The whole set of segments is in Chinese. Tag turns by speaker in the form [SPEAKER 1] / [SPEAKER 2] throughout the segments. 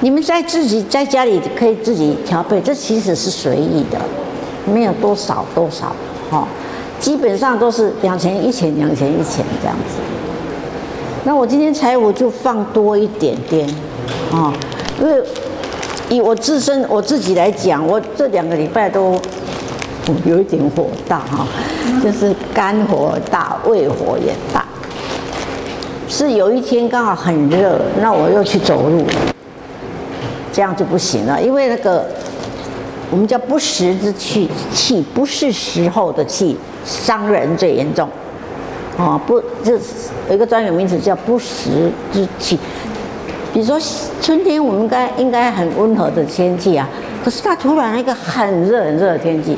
[SPEAKER 1] 你们在自己在家里可以自己调配，这其实是随意的，没有多少多少，哈，基本上都是两钱一钱，两钱一钱这样子。那我今天财务就放多一点点，啊，因为以我自身我自己来讲，我这两个礼拜都有一点火大哈，就是肝火大，胃火也大。是有一天刚好很热，那我又去走路，这样就不行了，因为那个我们叫不时之气，气不是时候的气，伤人最严重。哦，不，这有一个专有名词叫不时之气。比如说春天，我们应该应该很温和的天气啊，可是它突然一个很热很热的天气，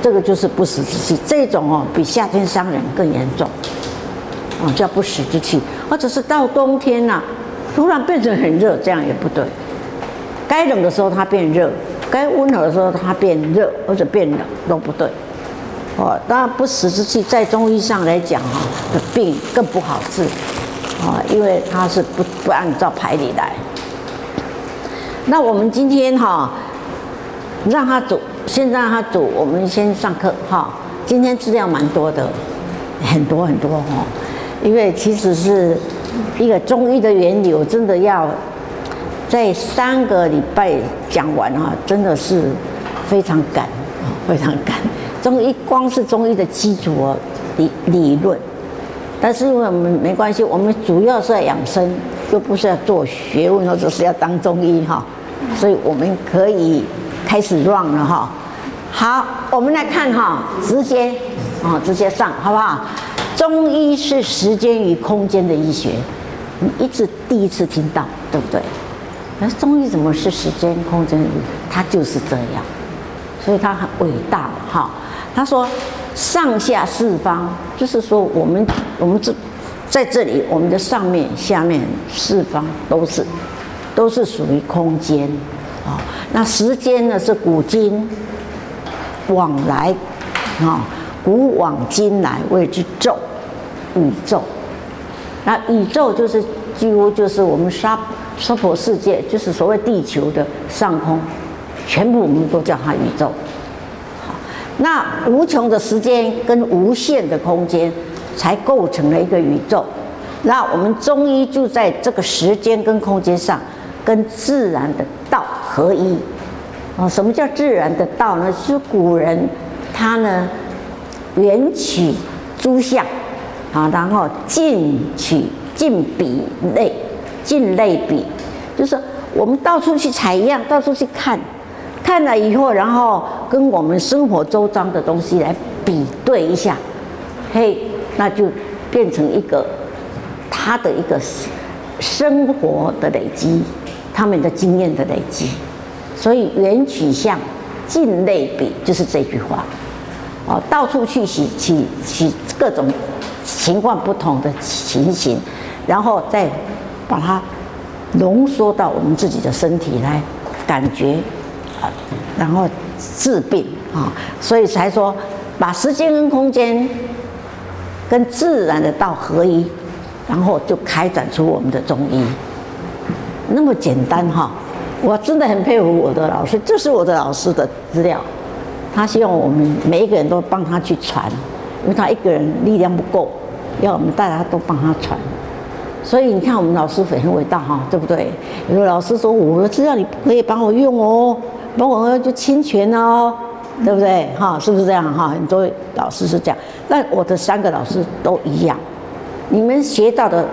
[SPEAKER 1] 这个就是不时之气。这种哦，比夏天伤人更严重。哦，叫不时之气，或者是到冬天呐、突然变成很热，这样也不对。该冷的时候它变热，该温和的时候它变热或者变冷都不对。哦，当然不时之气在中医上来讲哈，的病更不好治，啊，因为它是不不按照牌理来。那我们今天哈，让他煮，先让他煮，我们先上课哈。今天资料蛮多的，很多很多哈。因为其实是一个中医的原理，我真的要在三个礼拜讲完哈，真的是非常赶，非常赶。中医光是中医的基础理理论，但是因为我们没关系，我们主要是要养生，又不是要做学问或者是要当中医哈，所以我们可以开始 run 了哈。好，我们来看哈，直接啊，直接上好不好？中医是时间与空间的医学，你一直第一次听到，对不对？那中医怎么是时间空间？它就是这样，所以它很伟大哈。他说上下四方，就是说我们我们这在这里，我们的上面、下面、四方都是都是属于空间啊。那时间呢是古今往来啊。古往今来谓之宙，宇宙。那宇宙就是几乎就是我们沙娑婆世界，就是所谓地球的上空，全部我们都叫它宇宙。好，那无穷的时间跟无限的空间，才构成了一个宇宙。那我们中医就在这个时间跟空间上，跟自然的道合一。啊，什么叫自然的道呢？是古人他呢。缘起诸相，啊，然后尽取尽比类，近类比，就是我们到处去采样，到处去看，看了以后，然后跟我们生活周遭的东西来比对一下，嘿，那就变成一个他的一个生活的累积，他们的经验的累积，所以缘取向。近类比，就是这句话。哦，到处去洗洗洗各种情况不同的情形，然后再把它浓缩到我们自己的身体来感觉，啊，然后治病啊，所以才说把时间跟空间跟自然的道合一，然后就开展出我们的中医，那么简单哈，我真的很佩服我的老师，这是我的老师的资料。他希望我们每一个人都帮他去传，因为他一个人力量不够，要我们大家都帮他传。所以你看，我们老师很伟大哈，对不对？有的老师说：“我知道你可以帮我用哦，帮我用就侵权哦，对不对？哈，是不是这样哈？很多老师是这样，但我的三个老师都一样。你们学到的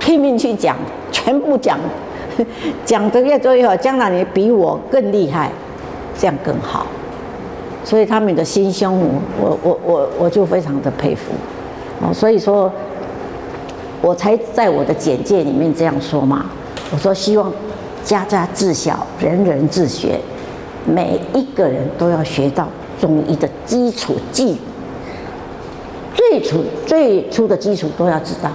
[SPEAKER 1] 拼命去讲，全部讲，讲得越多越好，将来你比我更厉害，这样更好。”所以他们的心胸，我我我我就非常的佩服，哦，所以说，我才在我的简介里面这样说嘛。我说希望家家自小，人人自学，每一个人都要学到中医的基础技，最初最初的基础都要知道。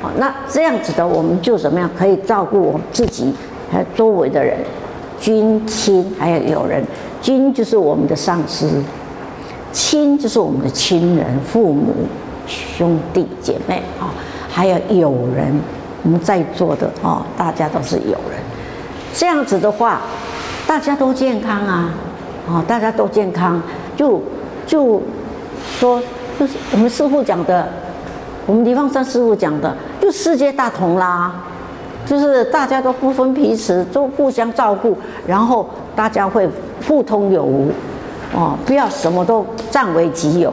[SPEAKER 1] 好，那这样子的，我们就怎么样可以照顾我们自己，还有周围的人，君亲还有友人。君就是我们的上司，亲就是我们的亲人、父母、兄弟姐妹啊，还有友人，我们在座的哦，大家都是友人。这样子的话，大家都健康啊，哦，大家都健康，就就说就是我们师父讲的，我们梨凤山师父讲的，就世界大同啦，就是大家都不分彼此，都互相照顾，然后大家会互通有无，哦，不要什么都占为己有，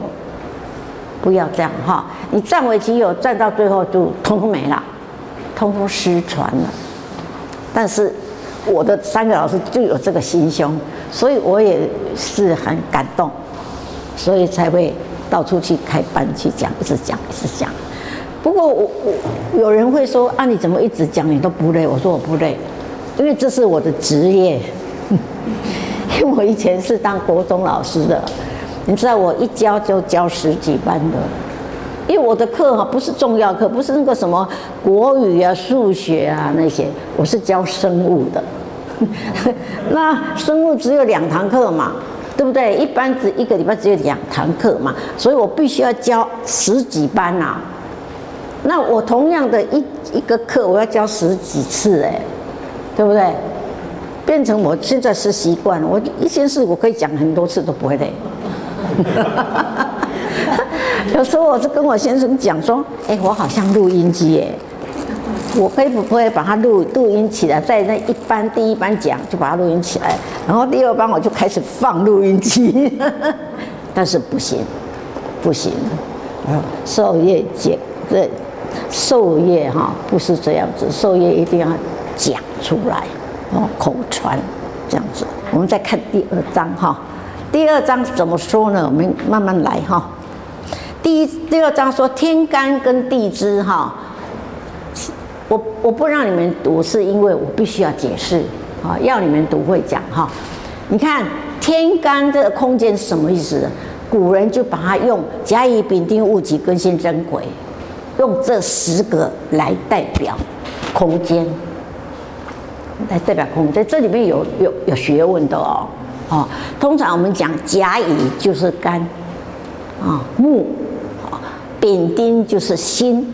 [SPEAKER 1] 不要这样哈，你占为己有，占到最后就通通没了，通通失传了。但是我的三个老师就有这个心胸，所以我也是很感动，所以才会到处去开班去讲，一直讲，一直讲。不过我我有人会说啊，你怎么一直讲你都不累？我说我不累，因为这是我的职业。因为我以前是当国中老师的，你知道我一教就教十几班的，因为我的课哈不是重要课，不是那个什么国语啊、数学啊那些，我是教生物的。那生物只有两堂课嘛，对不对？一般只一个礼拜只有两堂课嘛，所以我必须要教十几班呐。那我同样的一一个课，我要教十几次哎，对不对？变成我现在是习惯了，我一件事我可以讲很多次都不会累。有时候我就跟我先生讲说：“哎，我好像录音机耶，我可以不可以把它录录音起来，在那一班第一班讲就把它录音起来，然后第二班我就开始放录音机。但是不行，不行，啊授业解这授业哈不是这样子，授业一定要讲出来。”哦，口传这样子，我们再看第二章哈。第二章怎么说呢？我们慢慢来哈。第一、第二章说天干跟地支哈。我我不让你们读，是因为我必须要解释啊，要你们读会讲哈。你看天干这个空间是什么意思？古人就把它用甲乙丙丁戊己庚辛壬癸，用这十个来代表空间。来代表空，在这里面有有有学问的哦，哦，通常我们讲甲乙就是肝，啊木，丙丁就是心，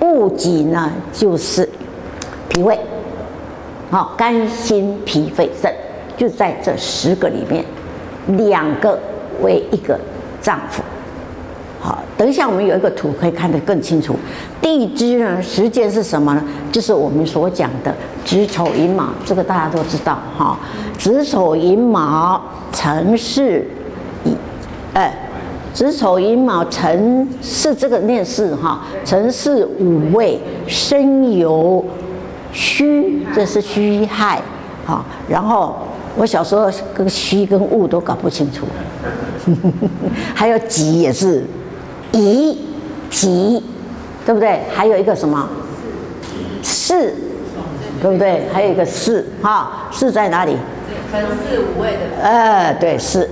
[SPEAKER 1] 戊己呢就是脾胃，好肝心脾肺肾，就在这十个里面，两个为一个脏腑。好，等一下我们有一个图可以看得更清楚。地支呢，时间是什么呢？就是我们所讲的子丑寅卯，这个大家都知道哈。子丑寅卯辰巳，哎，子丑寅卯辰是这个念巳哈，辰巳午未申酉戌，这是戌亥。好，然后我小时候跟戌跟戊都搞不清楚，还有己也是。乙己，对不对？还有一个什么？是，对不对？还有一个是，哈，是在哪里？辰巳午未的。呃，对，是，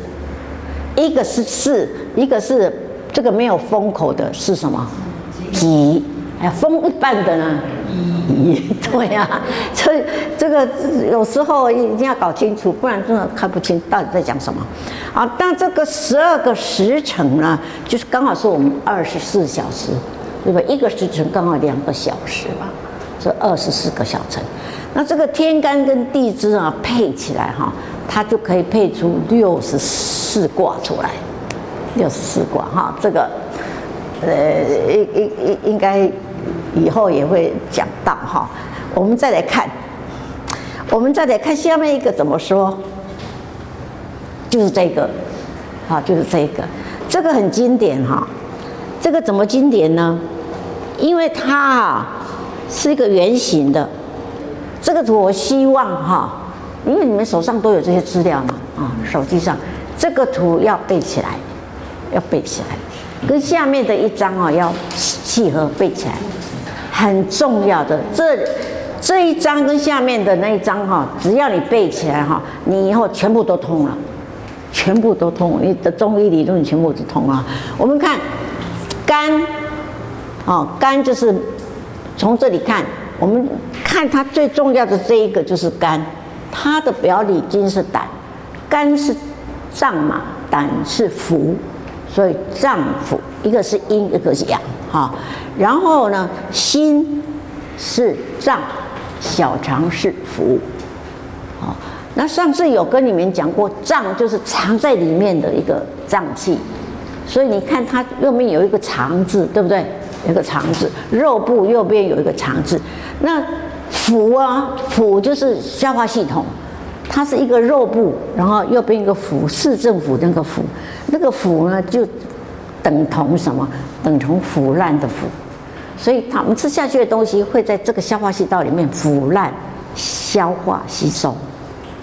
[SPEAKER 1] 一个是是，一个是这个没有封口的是什么？己，哎，封一半的呢？乙，对呀、啊，所以这个有时候一定要搞清楚，不然真的看不清到底在讲什么。好，但这个十二个时辰呢，就是刚好是我们二十四小时，对吧？一个时辰刚好两个小时吧，是二十四个小辰。那这个天干跟地支啊配起来哈，它就可以配出六十四卦出来。六十四卦哈，这个呃，应应应应该。以后也会讲到哈，我们再来看，我们再来看下面一个怎么说，就是这个，好，就是这个，这个很经典哈，这个怎么经典呢？因为它啊是一个圆形的，这个图我希望哈，因为你们手上都有这些资料嘛，啊，手机上。这个图要背起来，要背起来，跟下面的一张啊要契合背起来。很重要的，这这一章跟下面的那一章哈，只要你背起来哈，你以后全部都通了，全部都通，你的中医理论全部都通了。我们看肝，哦，肝就是从这里看，我们看它最重要的这一个就是肝，它的表里经是胆，肝是脏嘛，胆是腑，所以脏腑一个是阴，一个是阳。哈，然后呢，心是脏，小肠是腑。好，那上次有跟你们讲过，脏就是藏在里面的一个脏器，所以你看它右边有一个肠字，对不对？有一个肠字，肉部右边有一个肠字。那腑啊，腑就是消化系统，它是一个肉部，然后右边一个腑，市政府那个腑，那个腑呢就等同什么？等同腐烂的腐，所以他们吃下去的东西会在这个消化系道里面腐烂、消化、吸收。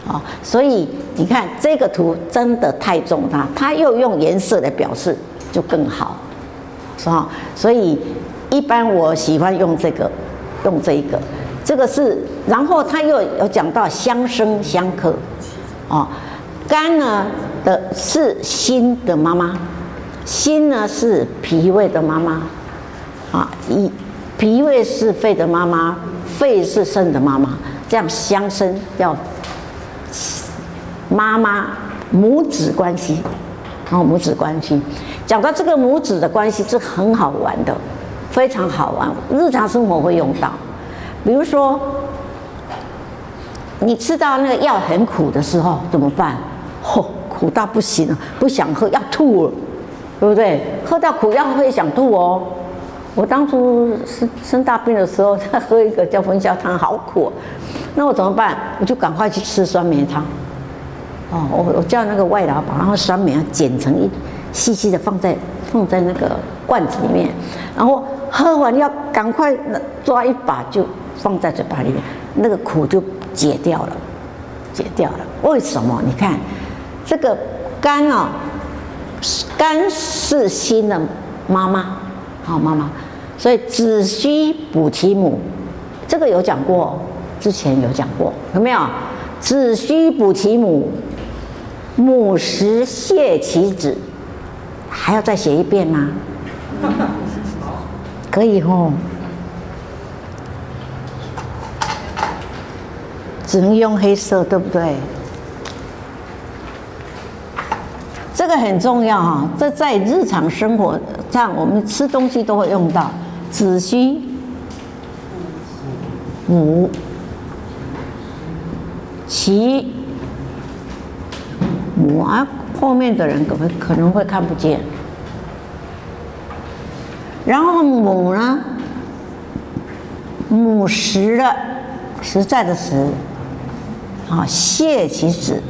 [SPEAKER 1] 啊，所以你看这个图真的太重大，它又用颜色来表示就更好，是吧？所以一般我喜欢用这个，用这一个，这个是，然后他又有讲到相生相克，啊，肝呢的是心的妈妈，心呢是脾胃的妈妈，啊，一脾胃是肺的妈妈，肺是肾的妈妈，这样相生要。妈妈母子关系，哦，母子关系，讲到这个母子的关系是很好玩的，非常好玩，日常生活会用到。比如说，你吃到那个药很苦的时候怎么办？吼、苦到不行了，不想喝，要吐了，对不对？喝到苦药会想吐哦。我当初生生大病的时候，他喝一个叫分销汤，好苦。那我怎么办？我就赶快去吃酸梅汤。哦，我我叫那个外劳把那个酸梅啊剪成一细细的，放在放在那个罐子里面，然后喝完要赶快抓一把就放在嘴巴里面，那个苦就解掉了，解掉了。为什么？你看这个肝啊，肝是心的妈妈，好妈妈，所以子虚补其母，这个有讲过。之前有讲过，有没有？子虚补其母，母实泻其子，还要再写一遍吗？可以哦，只能用黑色，对不对？这个很重要哈，这在日常生活上，我们吃东西都会用到。子虚母。其母啊，后面的人可能可能会看不见。然后母呢，母实的实在的实，啊，泻其子。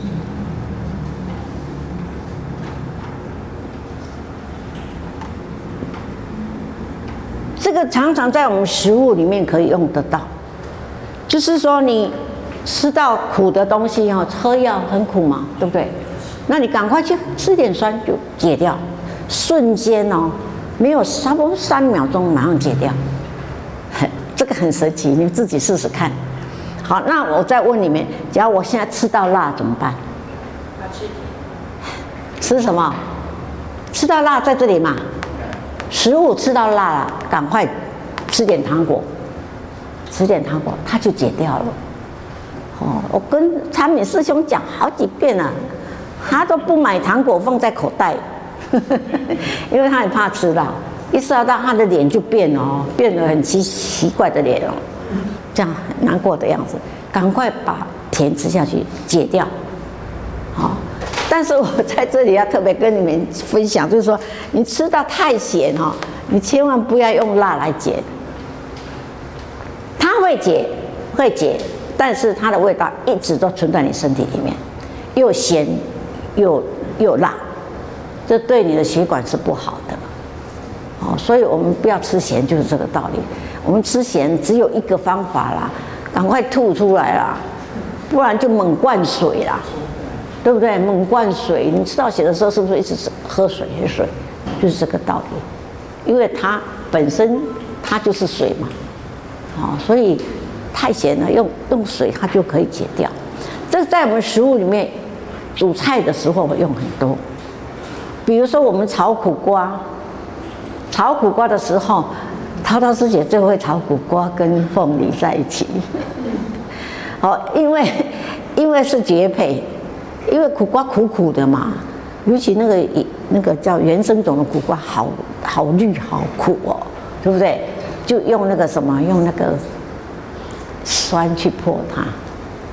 [SPEAKER 1] 这个常常在我们食物里面可以用得到，就是说你。吃到苦的东西哦，喝药很苦嘛，对不对？那你赶快去吃点酸，就解掉，瞬间哦，没有差不多三秒钟，马上解掉，很 这个很神奇，你们自己试试看。好，那我再问你们，假如我现在吃到辣怎么办？吃什么？吃到辣在这里嘛？食物吃到辣了，赶快吃点糖果，吃点糖果，它就解掉了。哦，我跟产品师兄讲好几遍了，他都不买糖果放在口袋，因为他很怕吃到，一吃到他的脸就变哦，变得很奇奇怪的脸哦，这样很难过的样子，赶快把甜吃下去解掉。好，但是我在这里要特别跟你们分享，就是说你吃到太咸哈，你千万不要用辣来解，它会解，会解。但是它的味道一直都存在你身体里面，又咸又又辣，这对你的血管是不好的。哦，所以我们不要吃咸，就是这个道理。我们吃咸只有一个方法啦，赶快吐出来啦，不然就猛灌水啦，对不对？猛灌水，你吃到咸的时候是不是一直是喝水喝水？就是这个道理，因为它本身它就是水嘛，啊，所以。太咸了，用用水它就可以解掉。这在我们食物里面煮菜的时候会用很多。比如说我们炒苦瓜，炒苦瓜的时候，涛涛师姐最会炒苦瓜跟凤梨在一起。好，因为因为是绝配，因为苦瓜苦苦的嘛，尤其那个那个叫原生种的苦瓜，好好绿好苦哦，对不对？就用那个什么，用那个。酸去破它，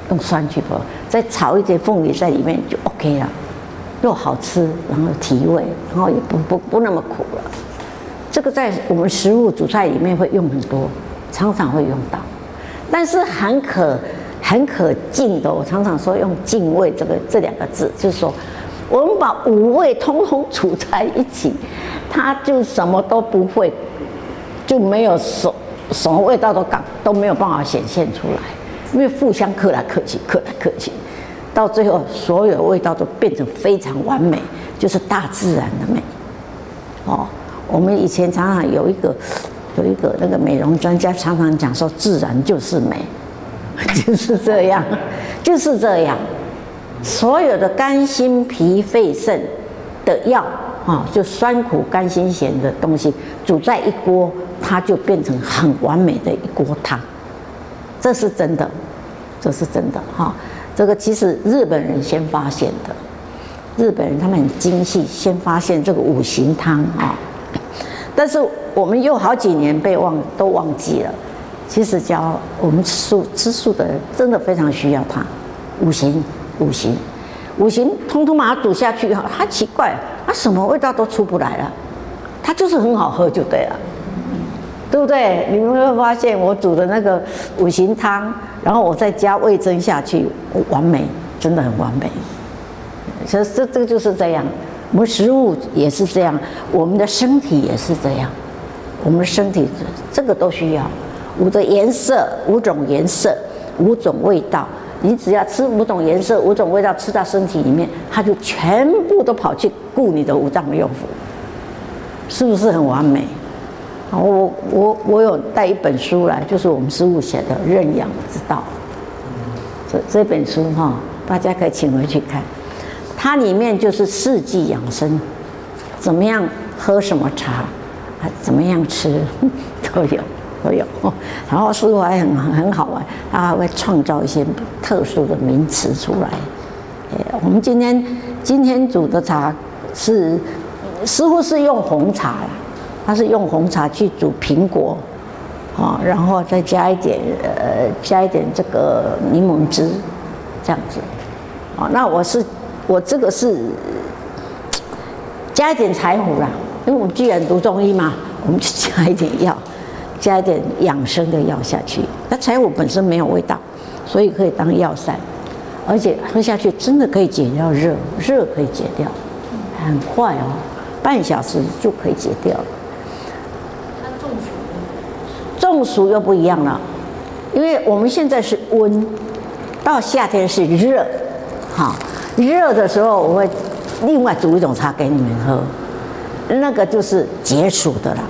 [SPEAKER 1] 用酸去破，再炒一点凤梨在里面就 OK 了，又好吃，然后提味，然后也不不不那么苦了。这个在我们食物煮菜里面会用很多，常常会用到，但是很可很可敬的。我常常说用敬畏这个这两个字，就是说我们把五味通通煮在一起，它就什么都不会，就没有什什么味道都感都没有办法显现出来，因为互相克来克去，克来克去，到最后所有味道都变成非常完美，就是大自然的美，哦。我们以前常常有一个有一个那个美容专家常常讲说，自然就是美，就是这样，就是这样。所有的肝心脾肺肾的药啊，就酸苦甘辛咸的东西煮在一锅，它就变成很完美的一锅汤。这是真的，这是真的哈。这个其实日本人先发现的，日本人他们很精细，先发现这个五行汤啊。但是我们又好几年被忘都忘记了。其实教我们吃素吃素的人真的非常需要它。五行五行五行，通通把它煮下去以后，它奇怪，它什么味道都出不来了。它就是很好喝就对了，对不对？你们会发现我煮的那个五行汤，然后我再加味增下去，完美，真的很完美。所以这这个就是这样。我们食物也是这样，我们的身体也是这样，我们的身体这个都需要五的颜色，五种颜色，五种味道。你只要吃五种颜色，五种味道，吃到身体里面，它就全部都跑去顾你的五脏六腑，是不是很完美？我我我有带一本书来，就是我们师父写的《认养之道》，这这本书哈，大家可以请回去看。它里面就是四季养生，怎么样喝什么茶，啊，怎么样吃 都有都有。然后师傅还很很好玩，他还会创造一些特殊的名词出来。我们今天今天煮的茶是师父是用红茶，他是用红茶去煮苹果，啊，然后再加一点呃加一点这个柠檬汁，这样子。啊，那我是。我这个是加一点柴胡啦，因为我们既然读中医嘛，我们就加一点药，加一点养生的药下去。那柴胡本身没有味道，所以可以当药膳，而且喝下去真的可以解掉热，热可以解掉，很快哦，半小时就可以解掉了。它中暑？中暑又不一样了，因为我们现在是温，到夏天是热，哈。热的时候，我会另外煮一种茶给你们喝，那个就是解暑的啦。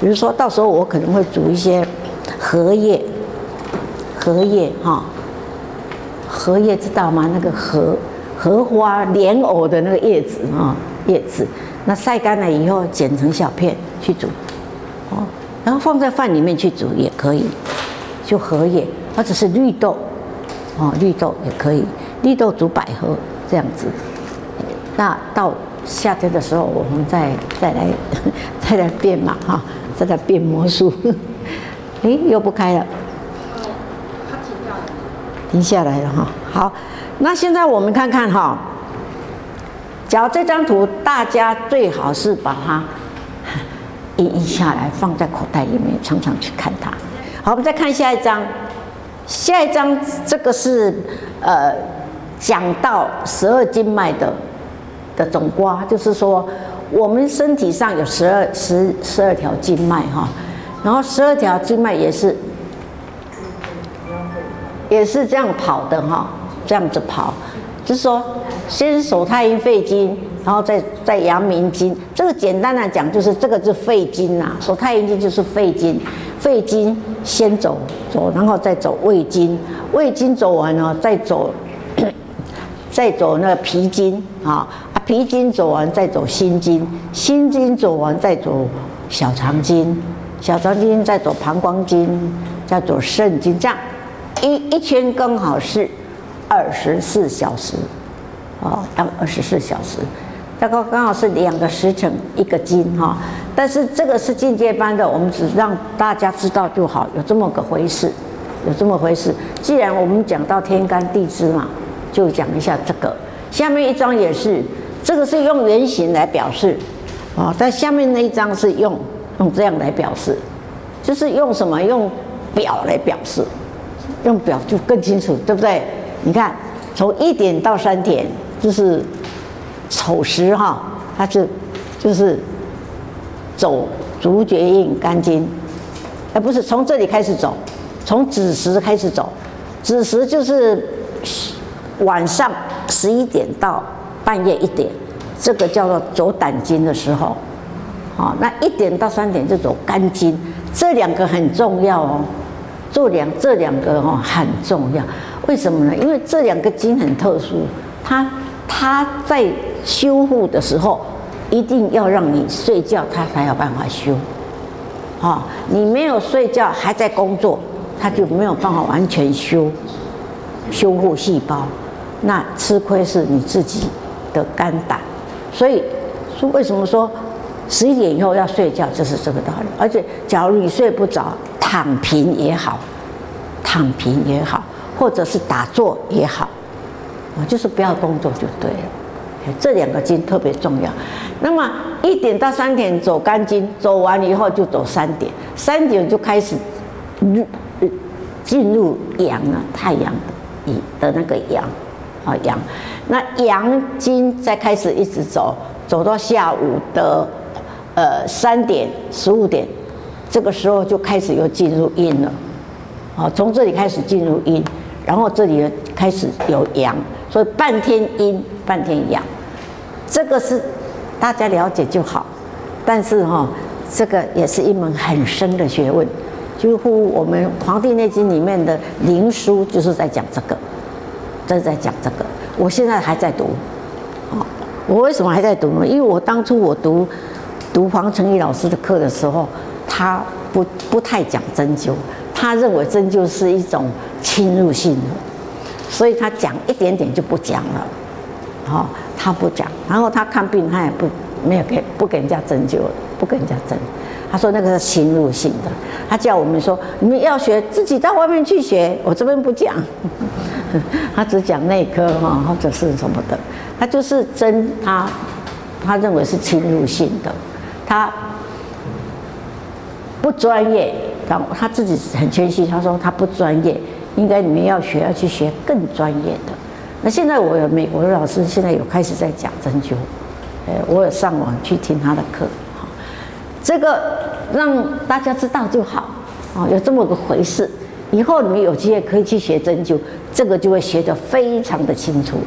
[SPEAKER 1] 比如说到时候我可能会煮一些荷叶，荷叶哈，荷叶知道吗？那个荷荷花莲藕的那个叶子啊，叶子，那晒干了以后剪成小片去煮，哦，然后放在饭里面去煮也可以，就荷叶或者是绿豆，哦，绿豆也可以。绿豆煮百合这样子，那到夏天的时候，我们再再来 再来变嘛哈，再来变魔术。哎，又不开了，停掉了，停下来了哈。好，那现在我们看看哈，假如这张图大家最好是把它 印印下来，放在口袋里面，常常去看它。好，我们再看下一张，下一张这个是呃。讲到十二经脉的的总瓜，就是说我们身体上有十二十十二条经脉哈，然后十二条经脉也是也是这样跑的哈，这样子跑，就是说先手太阴肺经，然后再再阳明经，这个简单来讲就是这个是肺经呐，手太阴经就是肺经，肺经先走走，然后再走胃经，胃经走完了再走。再走那个脾经啊，啊脾经走完再走心经，心经走完再走小肠经，小肠经再走膀胱经，再走肾经，这样一一圈刚好是二十四小时，哦，当二十四小时，大概刚好是两个时辰一个经哈。但是这个是进阶班的，我们只让大家知道就好，有这么个回事，有这么回事。既然我们讲到天干地支嘛，就讲一下这个。下面一张也是，这个是用圆形来表示，啊，在下面那一张是用用这样来表示，就是用什么？用表来表示，用表就更清楚，对不对？你看，从一点到三点，就是丑时哈，它是就是走足厥印干金，而不是从这里开始走，从子时开始走，子时就是晚上十一点到半夜一点，这个叫做走胆经的时候，好，那一点到三点就走肝经，这两个很重要哦，做两这两个哦很重要，为什么呢？因为这两个经很特殊，它它在修复的时候，一定要让你睡觉，它才有办法修。啊，你没有睡觉还在工作，它就没有办法完全修修复细胞。那吃亏是你自己的肝胆，所以说为什么说十一点以后要睡觉，就是这个道理。而且，假如你睡不着，躺平也好，躺平也好，或者是打坐也好，我就是不要工作就对了。这两个经特别重要。那么一点到三点走肝经，走完以后就走三点，三点就开始入进入阳了，太阳的的那个阳。啊，阳，那阳经再开始一直走，走到下午的呃三点十五点，这个时候就开始又进入阴了。啊，从这里开始进入阴，然后这里开始有阳，所以半天阴，半天阳，这个是大家了解就好。但是哈、哦，这个也是一门很深的学问，几乎我们《黄帝内经》里面的灵书就是在讲这个。正在讲这个，我现在还在读，啊，我为什么还在读呢？因为我当初我读读黄成义老师的课的时候，他不不太讲针灸，他认为针灸是一种侵入性的，所以他讲一点点就不讲了，好，他不讲，然后他看病他也不没有给不给人家针灸，不给人家针。他说那个是侵入性的，他叫我们说你们要学自己到外面去学，我这边不讲。他只讲内科哈，或者是什么的，他就是针他，他认为是侵入性的，他不专业，然后他自己很谦虚，他说他不专业，应该你们要学要去学更专业的。那现在我有美国的老师现在有开始在讲针灸，呃，我有上网去听他的课。这个让大家知道就好啊，有这么个回事。以后你们有机会可以去学针灸，这个就会学得非常的清楚，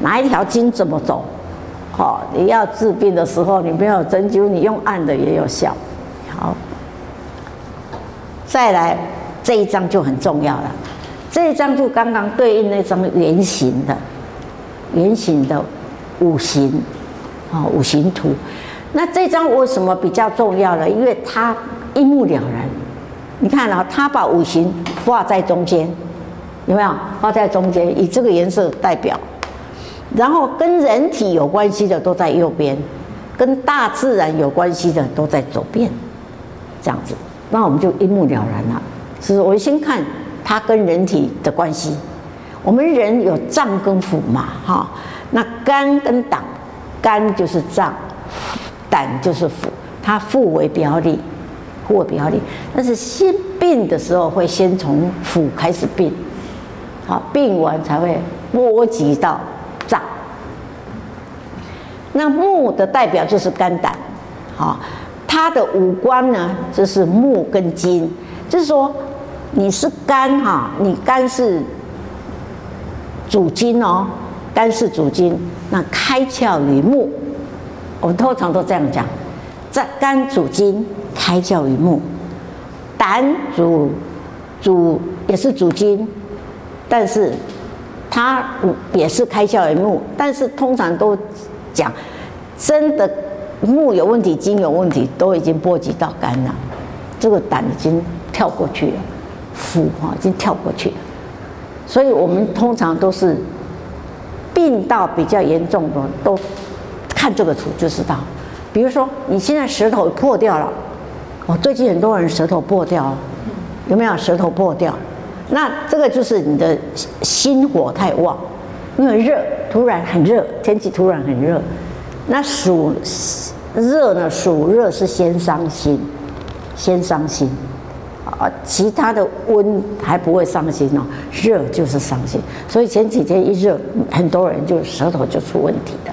[SPEAKER 1] 哪一条经怎么走。好，你要治病的时候，你没有针灸，你用按的也有效。好，再来这一张就很重要了，这一张就刚刚对应那张圆形的圆形的五行啊，五行图。那这张为什么比较重要呢？因为它一目了然。你看啊，它把五行画在中间，有没有？画在中间，以这个颜色代表。然后跟人体有关系的都在右边，跟大自然有关系的都在左边，这样子，那我们就一目了然了。是，我先看它跟人体的关系。我们人有脏跟腑嘛，哈，那肝跟胆，肝就是脏。胆就是腑，它腹为表里，腹为表里。但是先病的时候，会先从腑开始病，好，病完才会波及到脏。那木的代表就是肝胆，好，它的五官呢，就是木跟金，就是说你是肝哈，你肝是主筋哦，肝是主筋，那开窍于目。我们通常都这样讲，在肝主筋，开窍于目；胆主主也是主筋，但是它也是开窍于目。但是通常都讲，真的目有问题，筋有问题，都已经波及到肝了。这个胆已经跳过去了，腑哈已经跳过去了。所以我们通常都是病到比较严重的都。看这个图就知道，比如说你现在舌头破掉了，哦，最近很多人舌头破掉，有没有舌头破掉？那这个就是你的心火太旺，因为热，突然很热，天气突然很热。那暑热呢？暑热是先伤心，先伤心啊，其他的温还不会伤心哦，热就是伤心。所以前几天一热，很多人就舌头就出问题了，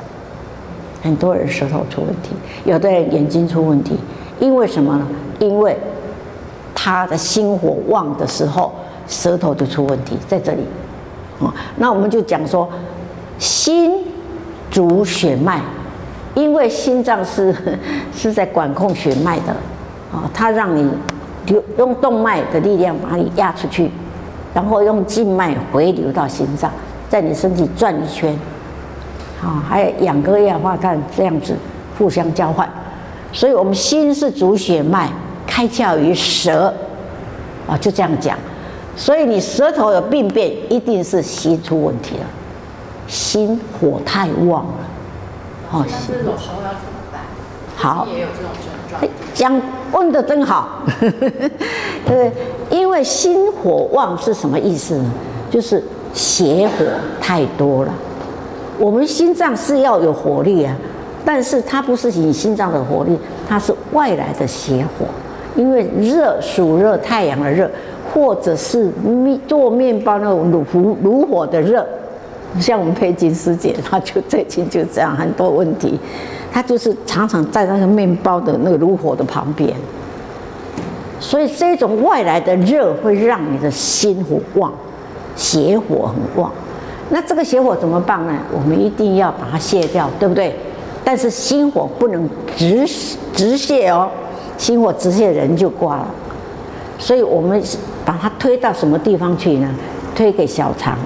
[SPEAKER 1] 很多人舌头出问题，有的人眼睛出问题，因为什么呢？因为他的心火旺的时候。舌头就出问题在这里，哦，那我们就讲说，心主血脉，因为心脏是 是在管控血脉的，啊，它让你流用动脉的力量把你压出去，然后用静脉回流到心脏，在你身体转一圈，啊，还有氧跟二氧化碳这样子互相交换，所以我们心是主血脉，开窍于舌，啊，就这样讲。所以你舌头有病变，一定是心出问题了，心火太旺了。
[SPEAKER 2] 哦，这种时候要怎么办？
[SPEAKER 1] 好，
[SPEAKER 2] 也有这种症状。
[SPEAKER 1] 讲问的真好，对，因为心火旺是什么意思呢？就是邪火太多了。我们心脏是要有活力啊，但是它不是你心脏的活力，它是外来的邪火。因为热属热，太阳的热。或者是面做面包那种炉炉炉火的热，像我们佩金师姐，她就最近就这样很多问题，她就是常常在那个面包的那个炉火的旁边，所以这种外来的热会让你的心火旺，邪火很旺。那这个邪火怎么办呢？我们一定要把它卸掉，对不对？但是心火不能直直泄哦，心火直泄人就挂了。所以我们把它推到什么地方去呢？推给小肠，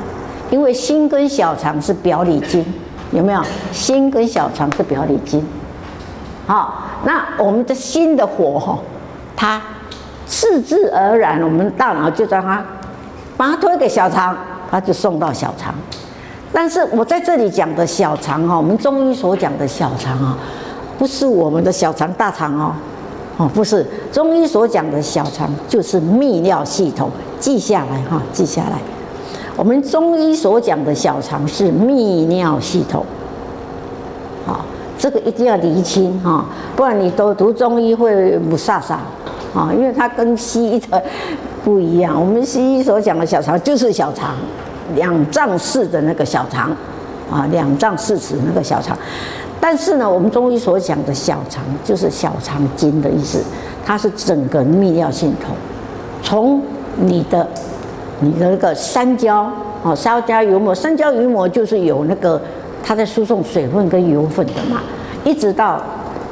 [SPEAKER 1] 因为心跟小肠是表里经，有没有？心跟小肠是表里经。好，那我们的心的火哈，它自自而然，我们大脑就让它把它推给小肠，它就送到小肠。但是我在这里讲的小肠哈，我们中医所讲的小肠啊，不是我们的小肠大肠哦。哦，不是，中医所讲的小肠就是泌尿系统，记下来哈，记下来。我们中医所讲的小肠是泌尿系统，好，这个一定要厘清哈，不然你都读中医会不飒飒啊，因为它跟西医的不一样。我们西医所讲的小肠就是小肠，两脏室的那个小肠啊，两脏室子那个小肠。但是呢，我们中医所讲的小肠就是小肠经的意思，它是整个泌尿系统，从你的你的那个三焦哦，三焦油膜，三焦油膜就是有那个它在输送水分跟油分的嘛，一直到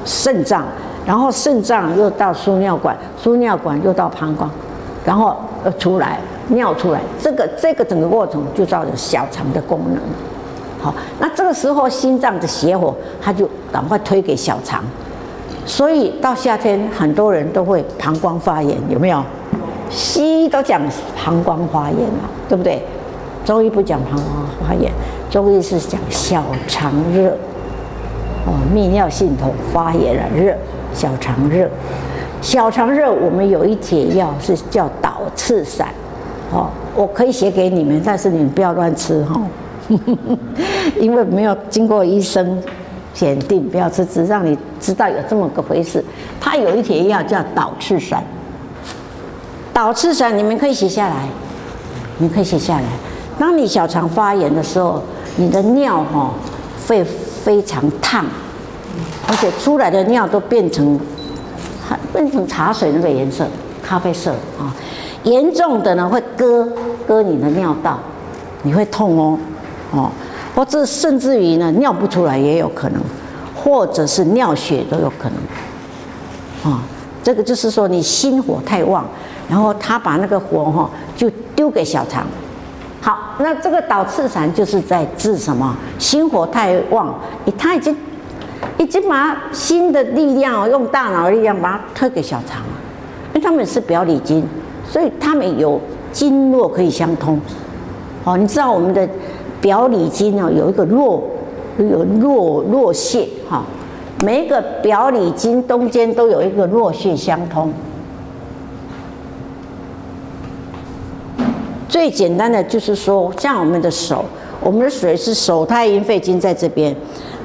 [SPEAKER 1] 肾脏，然后肾脏又到输尿管，输尿管又到膀胱，然后呃出来尿出来，这个这个整个过程就叫做小肠的功能。好，那这个时候心脏的邪火，它就赶快推给小肠，所以到夏天很多人都会膀胱发炎，有没有？西医都讲膀胱发炎了，对不对？中医不讲膀胱发炎，中医是讲小肠热，哦，泌尿系统发炎了，热，小肠热，小肠热，我们有一帖药是叫导赤散，哦，我可以写给你们，但是你们不要乱吃哈。因为没有经过医生检定，不要吃，只让你知道有这么个回事。它有一帖药叫导赤散，导赤散你们可以写下来，你可以写下来。当你小肠发炎的时候，你的尿哈会非常烫，而且出来的尿都变成变成茶水那个颜色，咖啡色啊。严重的呢会割割你的尿道，你会痛哦。哦，或者甚至于呢，尿不出来也有可能，或者是尿血都有可能。啊，这个就是说你心火太旺，然后他把那个火哈就丢给小肠。好，那这个导赤散就是在治什么？心火太旺，他已经已经把心的力量用大脑的力量把它推给小肠了，因为他们是表里经，所以他们有经络可以相通。哦，你知道我们的。表里经哦，有一个络，有络络穴哈，每一个表里经中间都有一个络穴相通。最简单的就是说，像我们的手，我们的水是手太阴肺经在这边，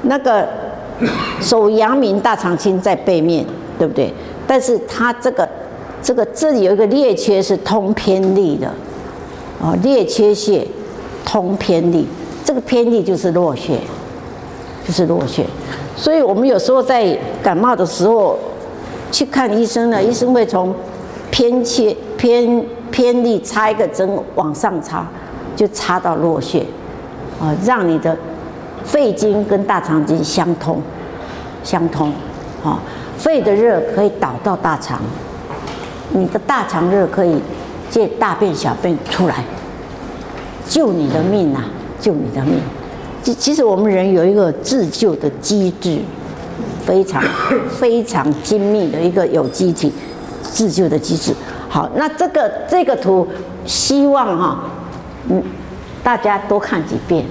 [SPEAKER 1] 那个手阳明大肠经在背面，对不对？但是它这个这个这里有一个列缺是通偏利的，啊，列缺穴通偏利，这个偏利就是络穴，就是络穴。所以我们有时候在感冒的时候去看医生呢，医生会从偏切偏偏利插一个针往上插，就插到络穴，啊，让你的肺经跟大肠经相通，相通，啊，肺的热可以导到大肠，你的大肠热可以借大便小便出来，救你的命啊，救你的命。其其实我们人有一个自救的机制，非常非常精密的一个有机体自救的机制。好，那这个这个图，希望哈，嗯，大家多看几遍，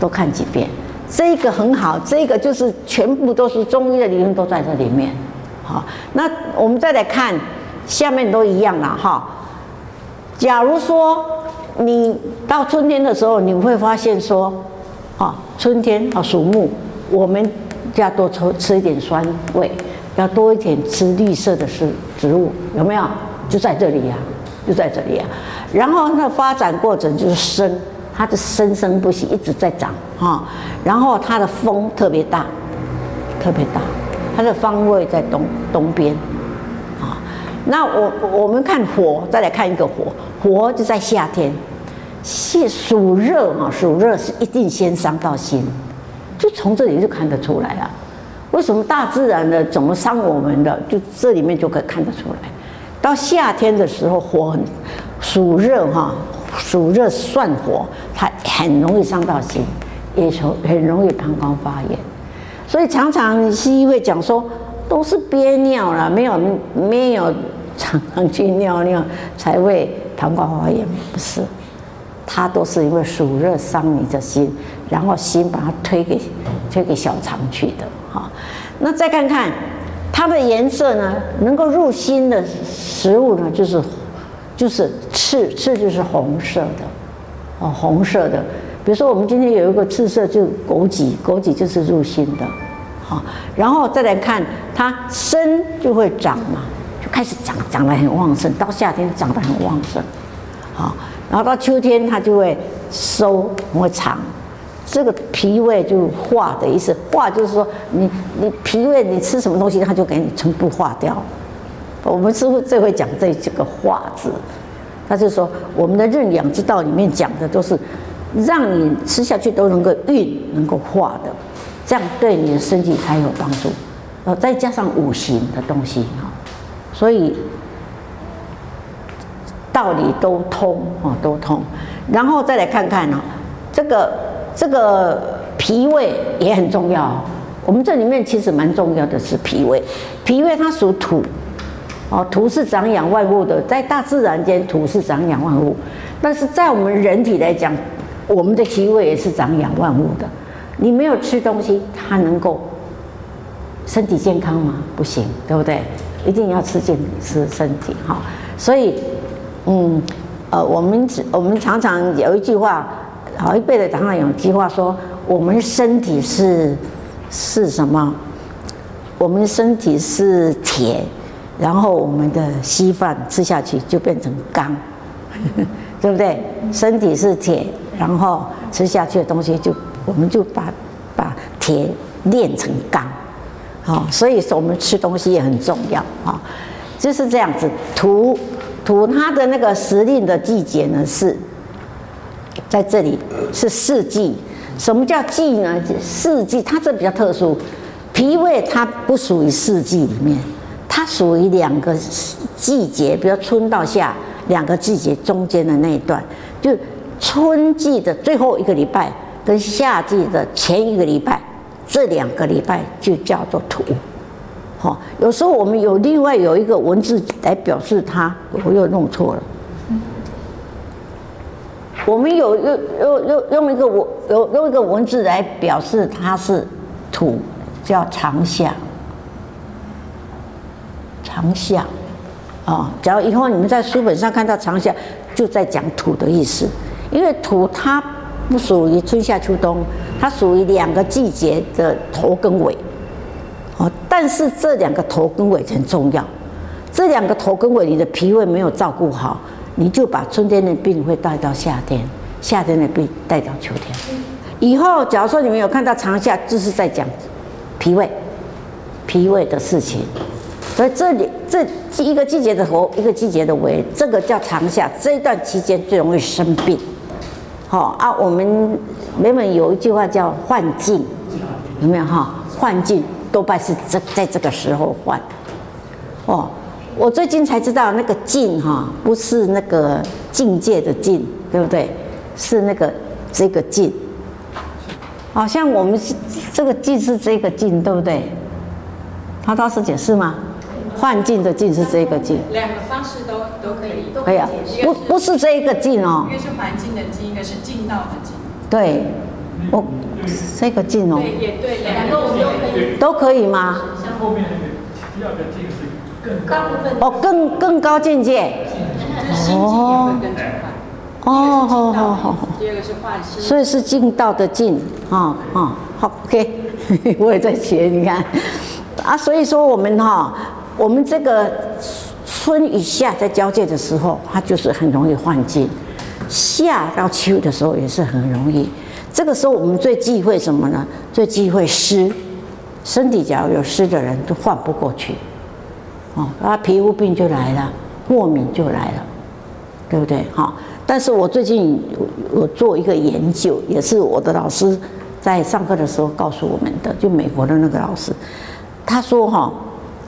[SPEAKER 1] 多看几遍。这个很好，这个就是全部都是中医的理论都在这里面。好，那我们再来看下面都一样了哈。假如说你到春天的时候，你会发现说。啊，春天啊，属木，我们就要多吃吃一点酸味，要多一点吃绿色的食植物，有没有？就在这里呀、就在这里呀、啊。然后它发展过程就是生，它就生生不息，一直在长哈。然后它的风特别大，特别大，它的方位在东东边啊。那我我们看火，再来看一个火，火就在夏天。气属热啊，属热是一定先伤到心，就从这里就看得出来啊。为什么大自然的怎么伤我们的，就这里面就可以看得出来。到夏天的时候，火很属热哈，暑热算火，它很容易伤到心，也从很容易膀胱发炎。所以常常西医会讲说，都是憋尿了，没有没有常常去尿尿才会膀胱发炎，不是。它都是因为暑热伤你的心，然后心把它推给推给小肠去的哈。那再看看它的颜色呢，能够入心的食物呢，就是就是赤赤就是红色的哦，红色的。比如说我们今天有一个赤色，就枸杞，枸杞就是入心的。好，然后再来看它生就会长嘛，就开始长，长得很旺盛，到夏天长得很旺盛，好。然后到秋天，它就会收，会长。这个脾胃就化的意思，化就是说你你脾胃你吃什么东西，它就给你全部化掉。我们师父最会讲这这个化字，他就说我们的认养之道里面讲的都是让你吃下去都能够运，能够化的，这样对你的身体才有帮助。呃再加上五行的东西哈，所以。道理都通啊，都通，然后再来看看呢，这个这个脾胃也很重要。我们这里面其实蛮重要的是脾胃，脾胃它属土，哦，土是长养万物的，在大自然间土是长养万物，但是在我们人体来讲，我们的脾胃也是长养万物的。你没有吃东西，它能够身体健康吗？不行，对不对？一定要吃健吃身体哈，所以。嗯，呃，我们我们常常有一句话，老一辈的常常有一句话说，我们身体是是什么？我们身体是铁，然后我们的稀饭吃下去就变成钢，对不对？身体是铁，然后吃下去的东西就我们就把把铁炼成钢，好，所以说我们吃东西也很重要啊，就是这样子土。土它的那个时令的季节呢，是在这里是四季。什么叫季呢？四季它这比较特殊，脾胃它不属于四季里面，它属于两个季节，比如春到夏两个季节中间的那一段，就春季的最后一个礼拜跟夏季的前一个礼拜，这两个礼拜就叫做土。好，有时候我们有另外有一个文字来表示它，我又弄错了。我们有用用用用一个文有用一个文字来表示它是土，叫长夏。长夏，哦，假如以后你们在书本上看到长夏，就在讲土的意思，因为土它不属于春夏秋冬，它属于两个季节的头跟尾。哦，但是这两个头跟尾很重要，这两个头跟尾，你的脾胃没有照顾好，你就把春天的病会带到夏天，夏天的病带到秋天。以后假如说你们有看到长夏，就是在讲脾胃，脾胃的事情。所以这里这一个季节的头，一个季节的尾，这个叫长夏。这一段期间最容易生病。好啊，我们每每有一句话叫换季，有没有哈？换季。多半是这在这个时候换，哦，我最近才知道那个“境”哈，不是那个境界的“境”，对不对？是那个这个“境”，好像我们是这个“境”是这个“境”，对不对？他当时解释吗？换境的“境”是这个“境”，
[SPEAKER 2] 两个方式都都可以，都
[SPEAKER 1] 可以啊，不不是这一个“境”哦，
[SPEAKER 2] 一个是环境的“境”，一个是境道的“境”，
[SPEAKER 1] 对，我。这个境哦，
[SPEAKER 2] 对，也对，两个我们都可以，
[SPEAKER 1] 都可以吗？
[SPEAKER 3] 像后面那个第二个境是更
[SPEAKER 2] 高部分
[SPEAKER 1] 哦，更更高境界。
[SPEAKER 2] 哦，哦，
[SPEAKER 1] 好好好。
[SPEAKER 2] 第二个是幻心，
[SPEAKER 1] 所以是境道的境啊啊，好，OK，我也在学，你看。啊，所以说我们哈，我们这个春与夏在交界的时候，它就是很容易换季；夏到秋的时候也是很容易。这个时候我们最忌讳什么呢？最忌讳湿，身体假如有湿的人都换不过去，哦，啊，皮肤病就来了，过敏就来了，对不对？好，但是我最近我做一个研究，也是我的老师在上课的时候告诉我们的，就美国的那个老师，他说哈，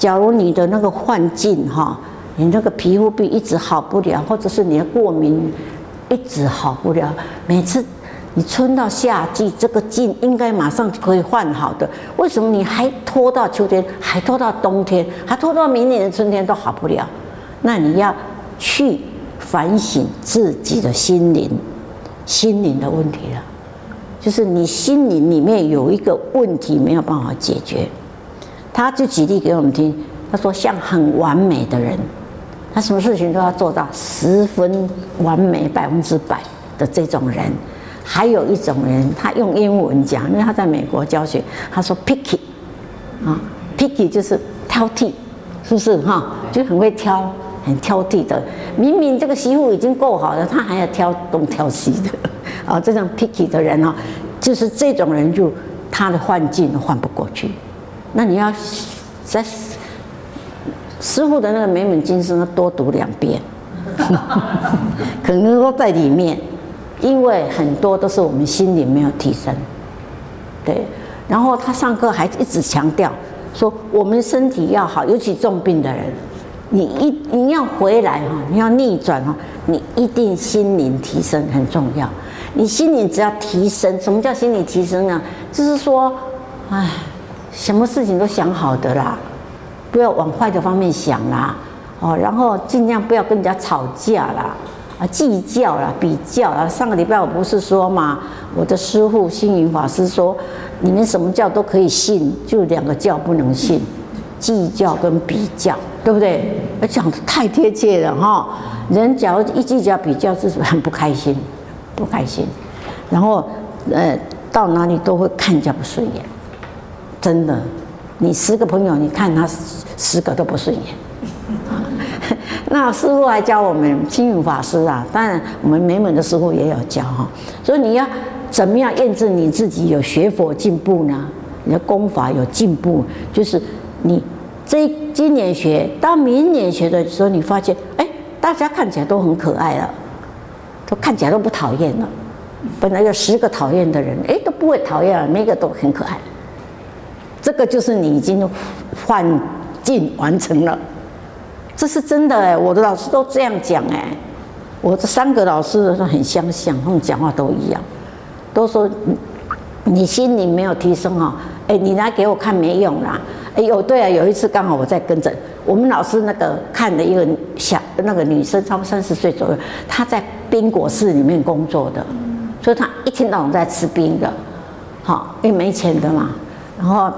[SPEAKER 1] 假如你的那个换境哈，你那个皮肤病一直好不了，或者是你的过敏一直好不了，每次。你春到夏季，这个境应该马上可以换好的，为什么你还拖到秋天，还拖到冬天，还拖到明年的春天都好不了？那你要去反省自己的心灵，心灵的问题了，就是你心灵里面有一个问题没有办法解决。他就举例给我们听，他说像很完美的人，他什么事情都要做到十分完美，百分之百的这种人。还有一种人，他用英文讲，因为他在美国教学，他说 picky，啊，picky 就是挑剔，是不是哈？就很会挑，很挑剔的。明明这个媳妇已经够好了，他还要挑东挑西的，啊，这种 picky 的人啊，就是这种人就他的换境都换不过去。那你要在师傅的那个《美美经》书多读两遍，可能都在里面。因为很多都是我们心灵没有提升，对。然后他上课还一直强调说，我们身体要好，尤其重病的人，你一你要回来哈，你要逆转哈，你一定心灵提升很重要。你心灵只要提升，什么叫心理提升呢？就是说，哎，什么事情都想好的啦，不要往坏的方面想啦，哦，然后尽量不要跟人家吵架啦。啊，计较啦，比较啊。上个礼拜我不是说嘛，我的师父星云法师说，你们什么教都可以信，就两个教不能信，计较跟比较，对不对？我讲的太贴切了哈。人假如一计较比较，就是很不开心，不开心。然后呃，到哪里都会看人家不顺眼，真的。你十个朋友，你看他十个都不顺眼。那师父还教我们星云法师啊，当然我们美美的师傅也有教哈。所以你要怎么样验证你自己有学佛进步呢？你的功法有进步，就是你这今年学到明年学的时候，你发现哎，大家看起来都很可爱了，都看起来都不讨厌了。本来有十个讨厌的人，哎，都不会讨厌了，每个都很可爱。这个就是你已经换境完成了。这是真的哎，我的老师都这样讲哎，我这三个老师都很相像，他们讲话都一样，都说你心灵没有提升啊，哎，你来给我看没用啦，哎有对啊，有一次刚好我在跟诊，我们老师那个看的一个小那个女生，差不多三十岁左右，她在冰果室里面工作的，所以她一天到晚在吃冰的，好，因为没钱的嘛，然后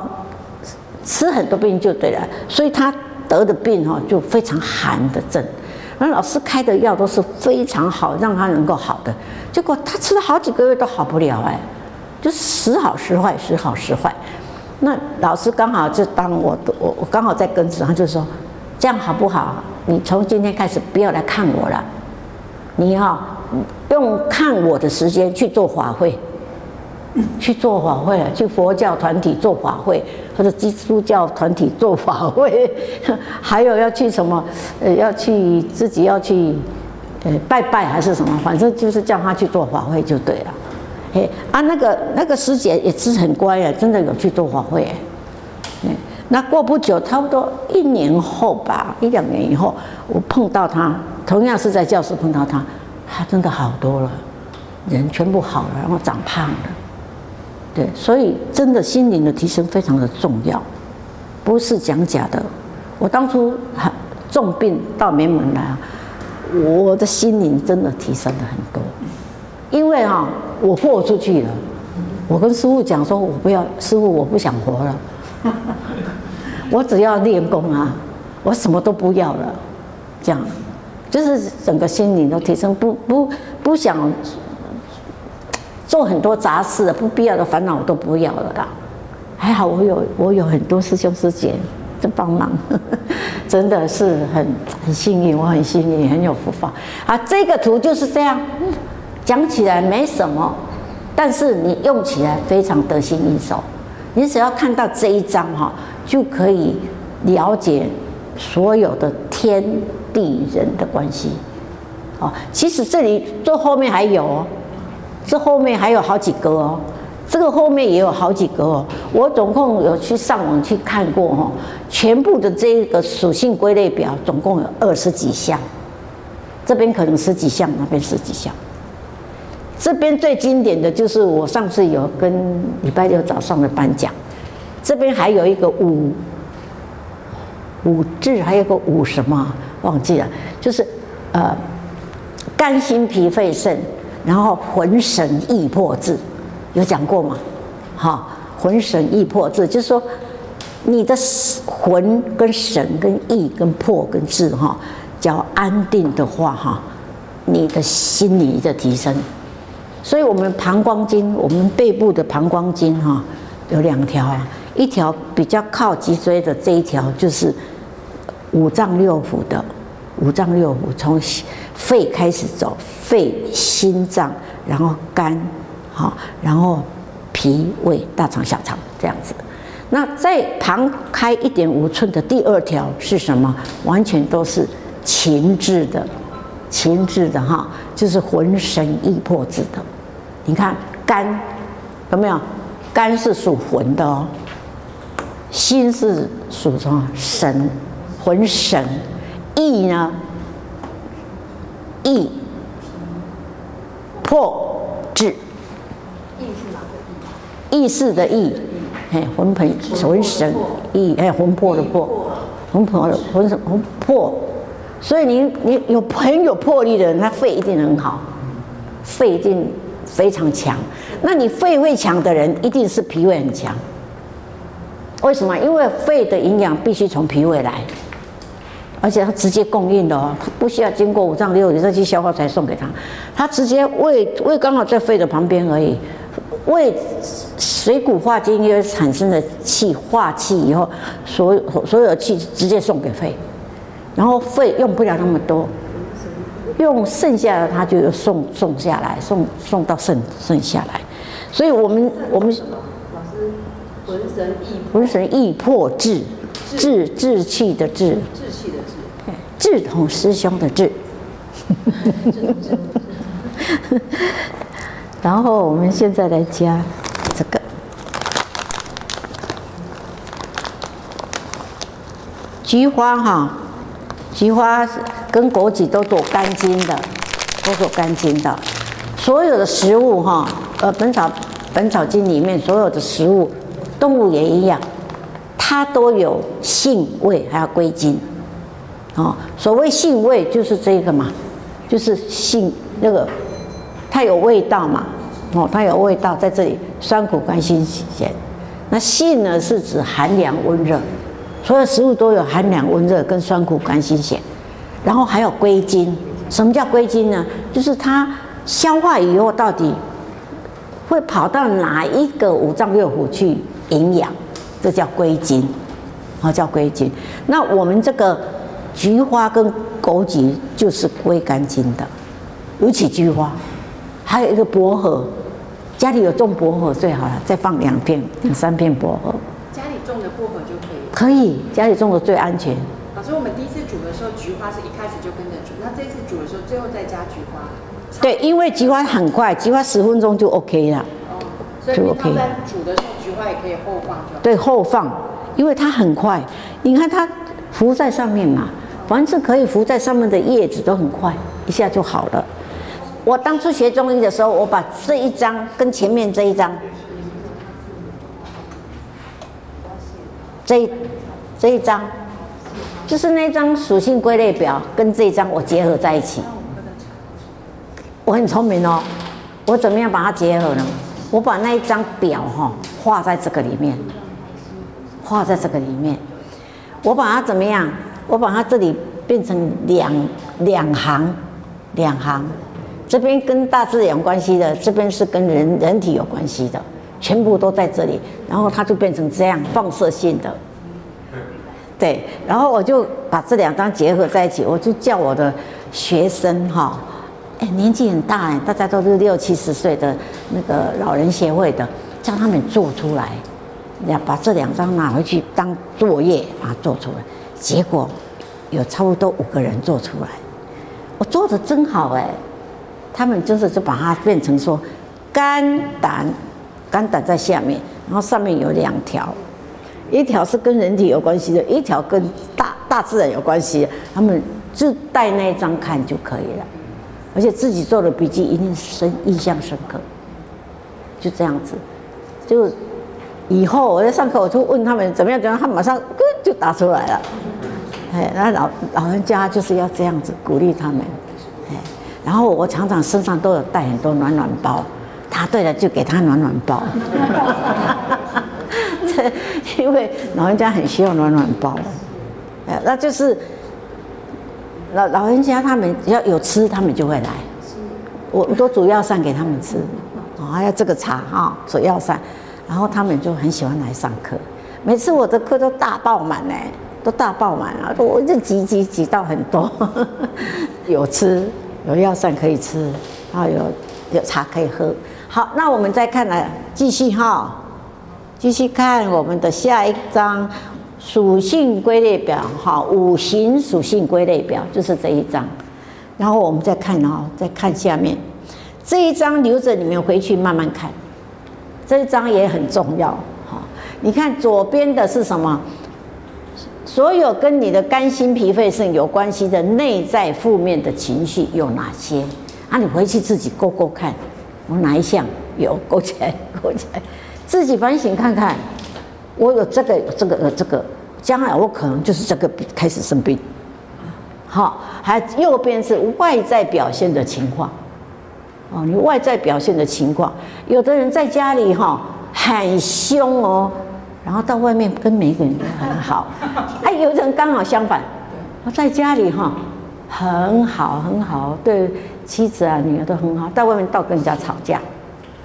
[SPEAKER 1] 吃很多病就对了，所以他。得的病哈就非常寒的症，那老师开的药都是非常好，让他能够好的，结果他吃了好几个月都好不了哎，就时好时坏，时好时坏。那老师刚好就当我我我刚好在跟着，他就说这样好不好？你从今天开始不要来看我了，你哈用看我的时间去做法会。去做法会，去佛教团体做法会，或者基督教团体做法会，还有要去什么？呃，要去自己要去，呃，拜拜还是什么？反正就是叫他去做法会就对了。哎啊，那个那个师姐也是很乖啊，真的有去做法会。哎，那过不久，差不多一年后吧，一两年以后，我碰到他，同样是在教室碰到他，他真的好多了，人全部好了，然后长胖了。对，所以真的心灵的提升非常的重要，不是讲假的。我当初很重病到梅门来，我的心灵真的提升了很多，因为啊，我豁出去了。我跟师父讲说，我不要师父，我不想活了，我只要练功啊，我什么都不要了，这样，就是整个心灵的提升，不不不想。做很多杂事，不必要的烦恼我都不要了啦。还好我有我有很多师兄师姐在帮忙，真的是很很幸运，我很幸运，很有福报。啊，这个图就是这样，讲起来没什么，但是你用起来非常得心应手。你只要看到这一张哈，就可以了解所有的天地人的关系。哦，其实这里最后面还有。这后面还有好几个哦，这个后面也有好几个哦。我总共有去上网去看过哈，全部的这个属性归类表总共有二十几项，这边可能十几项，那边十几项。这边最经典的就是我上次有跟礼拜六早上的班讲，这边还有一个五五志，还有个五什么忘记了，就是呃肝心脾肺肾。然后魂神意魄志，有讲过吗？哈，魂神意魄志，就是说你的魂跟神跟意跟魄跟志哈，只要安定的话哈，你的心理的提升。所以我们膀胱经，我们背部的膀胱经哈，有两条啊，一条比较靠脊椎的这一条就是五脏六腑的。五脏六腑从肺开始走，肺、心脏，然后肝，好，然后脾、胃、大肠、小肠这样子。那在旁开一点五寸的第二条是什么？完全都是情志的，情志的哈，就是魂神意魄志的。你看肝有没有？肝是属魂的哦，心是属什么？神，魂神。意呢？意破志。意是哪个意？意识的意，哎，魂魄魂神意，哎，魂魄的魄，魂魄的魂什魂魄。所以你你有很有魄力的人，他肺一定很好，肺一定非常强。那你肺会强的人，一定是脾胃很强。为什么？因为肺的营养必须从脾胃来。而且它直接供应的哦，不需要经过五脏六腑再去消化才送给他，他直接胃胃刚好在肺的旁边而已，胃水谷化精因为产生的气化气以后，所有所有的气直接送给肺，然后肺用不了那么多，用剩下的它就送送下来，送送到肾剩下来，所以我们我们老师魂神意魂神意魄志气的志志气的志。志同师兄的志，然后我们现在来加这个。菊花哈，菊花跟枸杞都做肝经的，都做肝经的。所有的食物哈，呃，《本草本草经》里面所有的食物，动物也一样，它都有性味，还要归经。哦，所谓性味就是这个嘛，就是性那个，它有味道嘛，哦，它有味道在这里，酸苦甘辛咸。那性呢是指寒凉温热，所有食物都有寒凉温热跟酸苦甘辛咸，然后还有归经。什么叫归经呢？就是它消化以后到底会跑到哪一个五脏六腑去营养，这叫归经，啊，叫归经。那我们这个菊花跟枸杞就是归肝经的，尤其菊花，还有一个薄荷，家里有种薄荷最好了，再放两片、两三片薄荷。
[SPEAKER 2] 家里种的薄荷就可以。
[SPEAKER 1] 可以，家里种的最安全。
[SPEAKER 2] 老师，我们第一次煮的时候，菊花是一开始就跟着煮，那这次煮的时候，最后再加菊花。
[SPEAKER 1] 对，因为菊花很快，菊花十分钟就 OK 了。
[SPEAKER 2] 哦，所以平常在煮的时候，菊花也可以后放就好。
[SPEAKER 1] 对，后放，因为它很快。你看它浮在上面嘛，凡是可以浮在上面的叶子都很快，一下就好了。我当初学中医的时候，我把这一张跟前面这一张，这一这一张。就是那张属性归类表跟这一张我结合在一起，我很聪明哦。我怎么样把它结合呢？我把那一张表哈画在这个里面，画在这个里面。我把它怎么样？我把它这里变成两两行，两行。这边跟大自然有关系的，这边是跟人人体有关系的，全部都在这里。然后它就变成这样放射性的。对，然后我就把这两张结合在一起，我就叫我的学生哈，年纪很大哎，大家都是六七十岁的那个老人协会的，叫他们做出来，要把这两张拿回去当作业，把它做出来。结果有差不多五个人做出来，我做的真好哎，他们就是就把它变成说肝胆，肝胆在下面，然后上面有两条。一条是跟人体有关系的，一条跟大大自然有关系。他们就带那一张看就可以了，而且自己做的笔记一定深印象深刻。就这样子，就以后我在上课，我就问他们怎么样，怎么样，他马上就答出来了。哎，那老老人家就是要这样子鼓励他们。哎，然后我常常身上都有带很多暖暖包，答对了就给他暖暖包。这因为老人家很需要暖暖包，呃，那就是老老人家他们要有吃，他们就会来。我都煮药膳给他们吃，哦，还有这个茶哈，煮药膳，然后他们就很喜欢来上课。每次我的课都大爆满呢，都大爆满啊，我就挤挤挤到很多，有吃有药膳可以吃，然后有有茶可以喝。好，那我们再看来继续哈。继续看我们的下一章属性归类表，哈，五行属性归类表就是这一章。然后我们再看哦，再看下面这一章，留着你们回去慢慢看。这一章也很重要，哈。你看左边的是什么？所有跟你的肝、心、脾、肺、肾有关系的内在负面的情绪有哪些？啊，你回去自己勾勾看，我哪一项有勾起来，勾起来。自己反省看看，我有这个这个有这个，将来我可能就是这个开始生病。好，还右边是外在表现的情况。哦，你外在表现的情况，有的人在家里哈很凶哦，然后到外面跟每个人都很好。哎，有的人刚好相反，我在家里哈很好很好，对妻子啊女儿都很好，到外面倒跟人家吵架。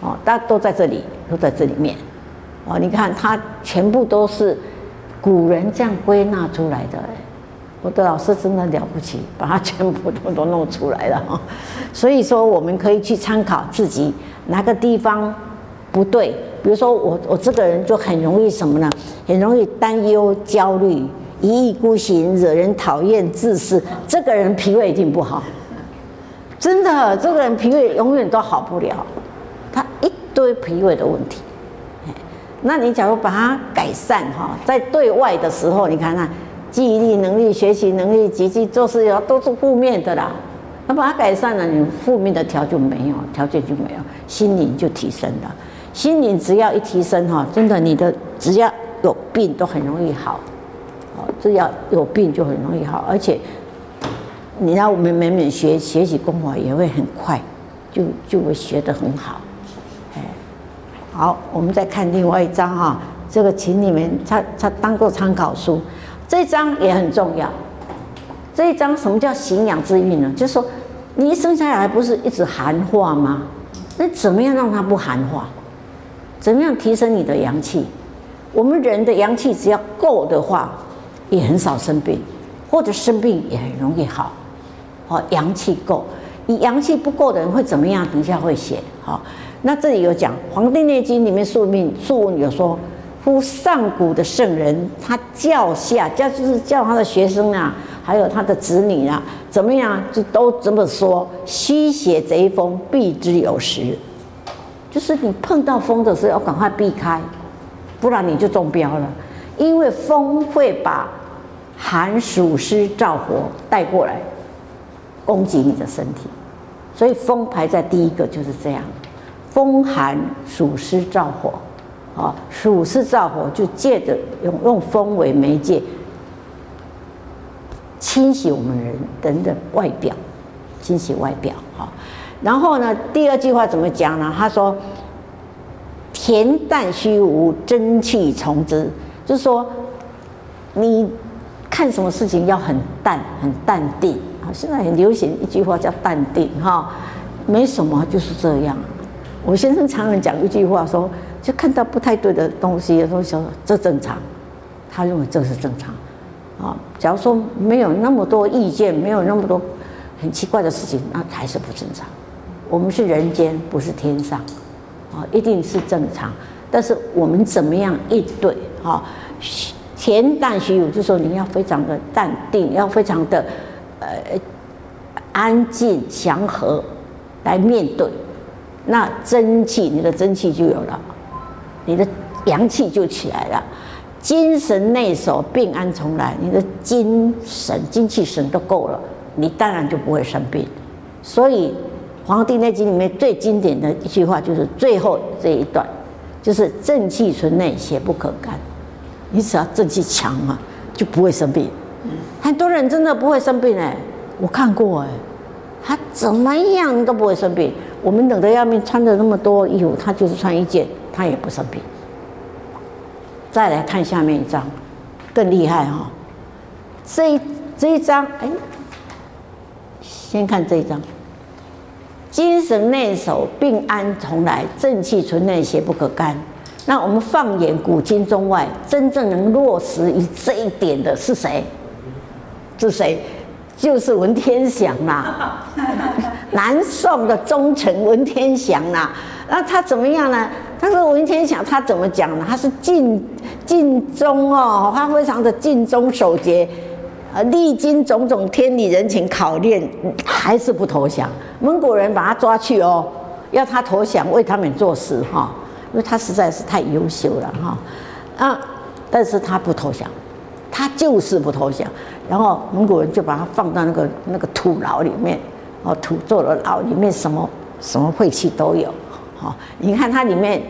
[SPEAKER 1] 哦，大家都在这里，都在这里面。哦，你看，他全部都是古人这样归纳出来的。我的老师真的了不起，把它全部都都弄出来了。所以说，我们可以去参考自己哪个地方不对。比如说我，我我这个人就很容易什么呢？很容易担忧、焦虑、一意孤行、惹人讨厌、自私。这个人脾胃一定不好。真的，这个人脾胃永远都好不了。他一堆脾胃的问题，那你假如把它改善哈，在对外的时候，你看看记忆力能力、学习能力、积极做事要都是负面的啦。那把它改善了，你负面的条就没有，条件就没有，心灵就提升了。心灵只要一提升哈，真的你的只要有病都很容易好，哦，只要有病就很容易好，而且你要我们每每学学习功法也会很快，就就会学得很好。好，我们再看另外一张哈，这个请你们他他当做参考书。这一章也很重要。这一章什么叫形养之运呢？就是说，你一生下来不是一直寒化吗？那怎么样让它不寒化？怎么样提升你的阳气？我们人的阳气只要够的话，也很少生病，或者生病也很容易好。好，阳气够。你阳气不够的人会怎么样？等一下会写。好，那这里有讲《黄帝内经》里面宿命宿问有说，夫上古的圣人，他教下教就是教他的学生啊，还有他的子女啊，怎么样就都这么说：虚邪贼风，避之有时。就是你碰到风的时候要赶快避开，不然你就中标了。因为风会把寒暑湿燥火带过来，攻击你的身体。所以风排在第一个就是这样，风寒暑湿燥火，啊，暑湿燥火就借着用用风为媒介，清洗我们人人的外表，清洗外表，哈。然后呢，第二句话怎么讲呢？他说：“恬淡虚无，真气从之。”就是说，你看什么事情要很淡，很淡定啊。现在很流行一句话叫“淡定”哈，没什么，就是这样。我先生常常讲一句话说，就看到不太对的东西，都说这正常，他认为这是正常。啊，假如说没有那么多意见，没有那么多很奇怪的事情，那还是不正常。我们是人间，不是天上，啊，一定是正常。但是我们怎么样应对？哈，恬淡虚无，就说你要非常的淡定，要非常的。呃，安静祥和来面对，那真气，你的真气就有了，你的阳气就起来了，精神内守，病安从来，你的精神、精气神都够了，你当然就不会生病。所以《黄帝内经》里面最经典的一句话就是最后这一段，就是正气存内，邪不可干。你只要正气强嘛，就不会生病。很多人真的不会生病哎，我看过哎，他怎么样都不会生病。我们冷得要命，穿着那么多衣服，他就是穿一件，他也不生病。再来看下面一张，更厉害哈。这一这一张哎，先看这一张，精神内守，病安从来，正气存内，邪不可干。那我们放眼古今中外，真正能落实于这一点的是谁？是谁？就是文天祥啦，南宋的忠臣文天祥啦。那他怎么样呢？他说文天祥他怎么讲呢？他是尽尽忠哦，他非常的尽忠守节，呃，历经种种天理人情考验，还是不投降。蒙古人把他抓去哦，要他投降，为他们做事哈，因为他实在是太优秀了哈。啊，但是他不投降，他就是不投降。然后蒙古人就把它放到那个那个土牢里面，哦，土做的牢里面什么什么晦气都有，好，你看它里面，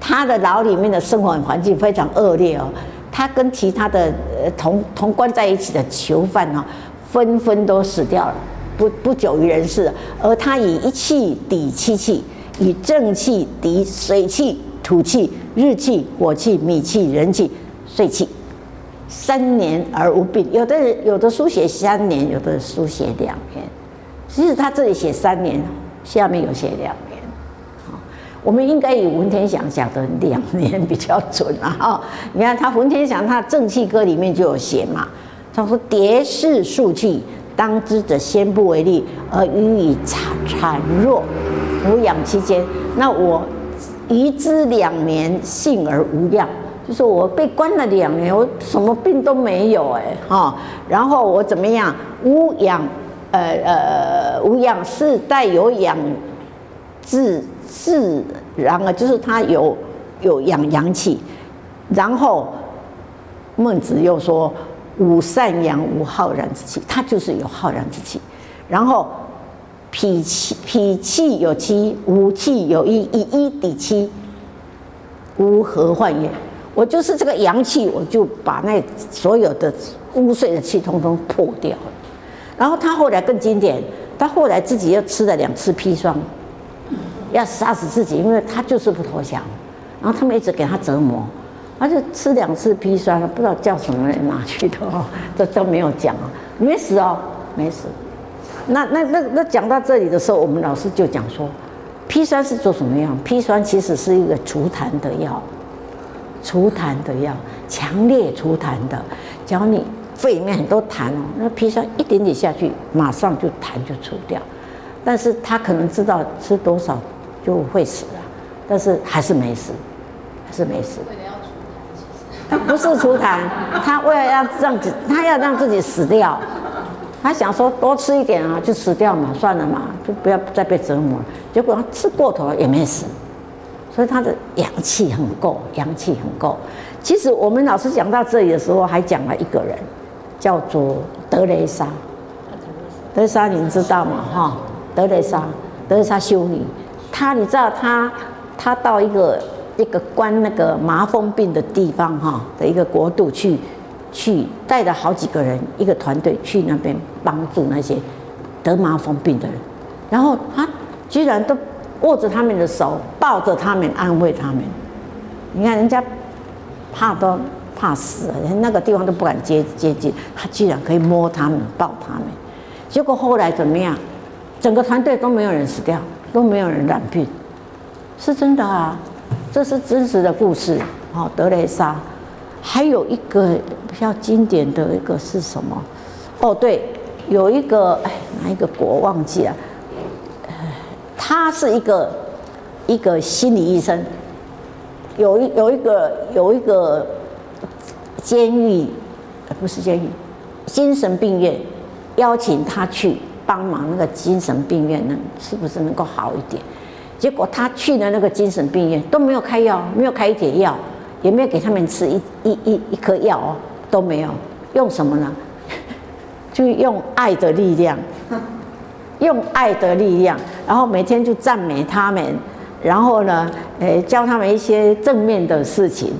[SPEAKER 1] 它的牢里面的生活环境非常恶劣哦，它跟其他的呃同同关在一起的囚犯哦，纷纷都死掉了，不不久于人世，而他以一气抵七气，以正气抵水气、土气、日气、火气、米气、人气、岁气。三年而无病，有的人有的书写三年，有的书写两年。其实他这里写三年，下面有写两年。好，我们应该以文天祥讲的两年比较准啊！你看他文天祥他《正气歌》里面就有写嘛，他说：“迭世数气，当之者先不为利，而予以孱孱弱，抚养期间，那我遗之两年，幸而无恙。”就是我被关了两年，我什么病都没有哎哈，然后我怎么样？无养，呃呃无养是带有养自自然啊，就是他有有养阳气。然后孟子又说：“吾善阳，无浩然之气。”他就是有浩然之气。然后脾气脾气有七，吾气有一，以一抵七，无何患也？我就是这个阳气，我就把那所有的污秽的气通通破掉了。然后他后来更经典，他后来自己又吃了两次砒霜，要杀死自己，因为他就是不投降。然后他们一直给他折磨，他就吃两次砒霜了，不知道叫什么人拿去的，这都没有讲啊，没死哦，没死。那那那那讲到这里的时候，我们老师就讲说，砒霜是做什么样？砒霜其实是一个除痰的药，除痰的药，强烈除痰的。只要你肺里面很多痰哦，那砒霜一点点下去，马上就痰就除掉。但是他可能知道吃多少就会死了，但是还是没死，还是没死。他不是除痰，他为了要让自他要让自己死掉。他想说多吃一点啊，就死掉嘛，算了嘛，就不要再被折磨了。结果他吃过头了也没死，所以他的阳气很够，阳气很够。其实我们老师讲到这里的时候，还讲了一个人，叫做德雷莎。德雷莎，你们知道吗？哈，德雷莎，德雷莎修女，她你知道她，她到一个一个关那个麻风病的地方哈的一个国度去。去带着好几个人，一个团队去那边帮助那些得麻风病的人，然后她居然都握着他们的手，抱着他们，安慰他们。你看人家怕都怕死了，那个地方都不敢接接近，他居然可以摸他们，抱他们。结果后来怎么样？整个团队都没有人死掉，都没有人染病，是真的啊，这是真实的故事。好，德雷莎。还有一个比较经典的一个是什么？哦，对，有一个哎，哪一个国忘记了？他是一个一个心理医生，有一有一个有一个监狱，不是监狱，精神病院，邀请他去帮忙那个精神病院，能是不是能够好一点？结果他去了那个精神病院都没有开药，没有开一点药。也没有给他们吃一一一一颗药哦，都没有。用什么呢？就用爱的力量，用爱的力量，然后每天就赞美他们，然后呢，诶，教他们一些正面的事情，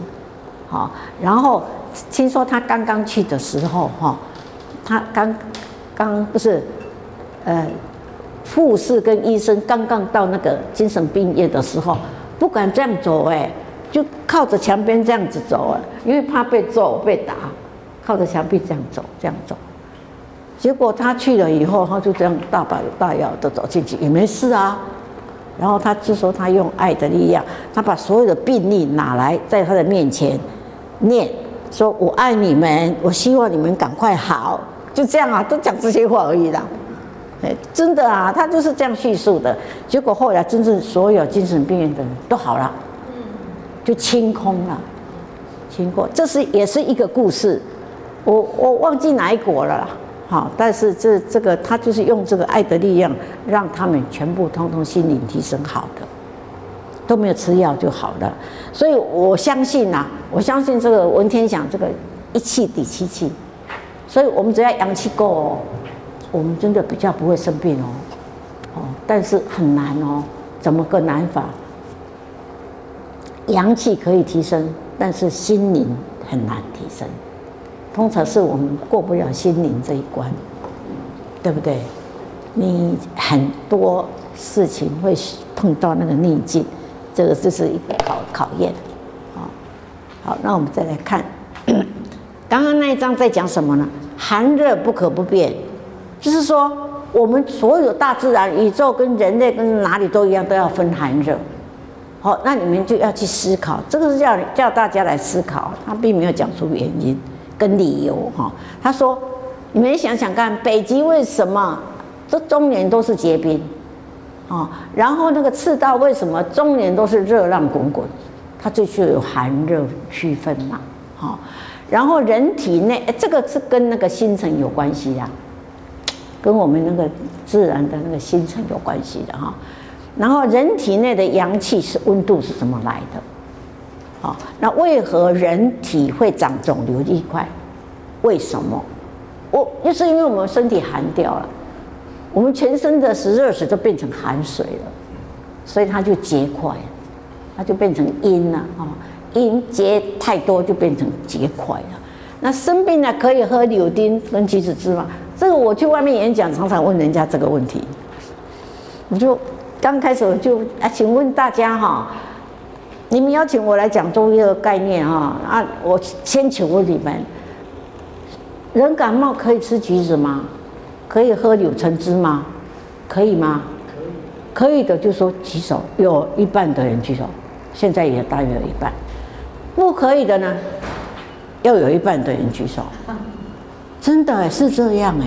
[SPEAKER 1] 好。然后听说他刚刚去的时候，哈，他刚刚不是，呃，护士跟医生刚刚到那个精神病院的时候，不敢这样走，哎。就靠着墙边这样子走啊，因为怕被揍被打，靠着墙壁这样走，这样走。结果他去了以后，他就这样大把大摇的走进去，也没事啊。然后他就说他用爱的力量，他把所有的病例拿来在他的面前念，说我爱你们，我希望你们赶快好，就这样啊，都讲这些话而已啦。哎，真的啊，他就是这样叙述的。结果后来真正所有精神病院的人都好了。就清空了，清过，这是也是一个故事，我我忘记哪一国了啦，好，但是这这个他就是用这个爱的力量，让他们全部通通心灵提升好的，都没有吃药就好了，所以我相信呐、我相信这个文天祥这个一气抵七气，所以我们只要阳气够哦，我们真的比较不会生病哦，哦，但是很难哦，怎么个难法？阳气可以提升，但是心灵很难提升。通常是我们过不了心灵这一关，对不对？你很多事情会碰到那个逆境，这个就是一个考考验。好，好，那我们再来看，刚刚那一章在讲什么呢？寒热不可不变，就是说我们所有大自然、宇宙跟人类跟哪里都一样，都要分寒热。好，那你们就要去思考，这个是叫叫大家来思考，他并没有讲出原因跟理由哈。他说，你们想想看，北极为什么这终年都是结冰？哦，然后那个赤道为什么终年都是热浪滚滚？它就就有寒热区分嘛。好，然后人体内，这个是跟那个星辰有关系呀，跟我们那个自然的那个星辰有关系的哈。然后人体内的阳气是温度是怎么来的？那为何人体会长肿瘤一块？为什么？我就是因为我们身体寒掉了，我们全身的十二水都变成寒水了，所以它就结块，它就变成阴了啊，阴结太多就变成结块了。那生病了可以喝柳丁跟橘子汁吗？这个我去外面演讲，常常问人家这个问题，我就。刚开始我就啊，请问大家哈，你们邀请我来讲中医的概念啊啊，我先请问你们，人感冒可以吃橘子吗？可以喝柳橙汁吗？可以吗？可以，可以的就说举手，有一半的人举手，现在也大约有一半。不可以的呢，要有一半的人举手。真的是这样哎，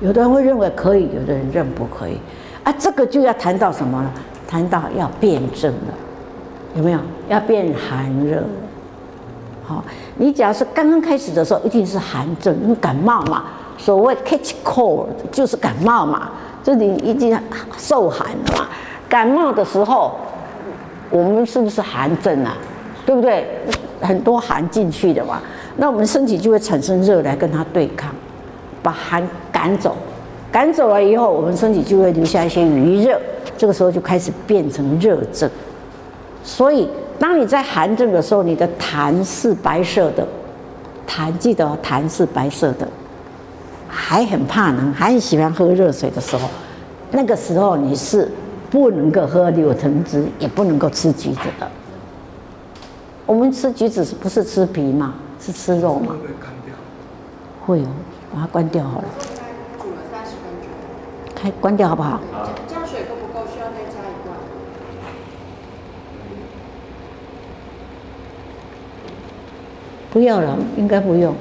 [SPEAKER 1] 有的人会认为可以，有的人认不可以啊。这个就要谈到什么了？谈到要辨证了，有没有？要变寒热。好，你只要是刚刚开始的时候，一定是寒症，因为感冒嘛。所谓 catch cold 就是感冒嘛，就你已经受寒了嘛。感冒的时候，我们是不是寒症啊？对不对？很多寒进去的嘛，那我们身体就会产生热来跟它对抗，把寒赶走。赶走了以后，我们身体就会留下一些余热，这个时候就开始变成热症。所以，当你在寒症的时候，你的痰是白色的，痰记得痰是白色的。还很怕冷，还很喜欢喝热水的时候，那个时候你是不能够喝柳橙汁，也不能够吃橘子的。我们吃橘子是不是吃皮嘛？是吃肉嘛？会哦，把它关掉好了。
[SPEAKER 2] 煮了三十分钟。
[SPEAKER 1] 开关掉好不好？
[SPEAKER 2] 这样水够不够？需要再加一罐。
[SPEAKER 1] 不要了，应该不用。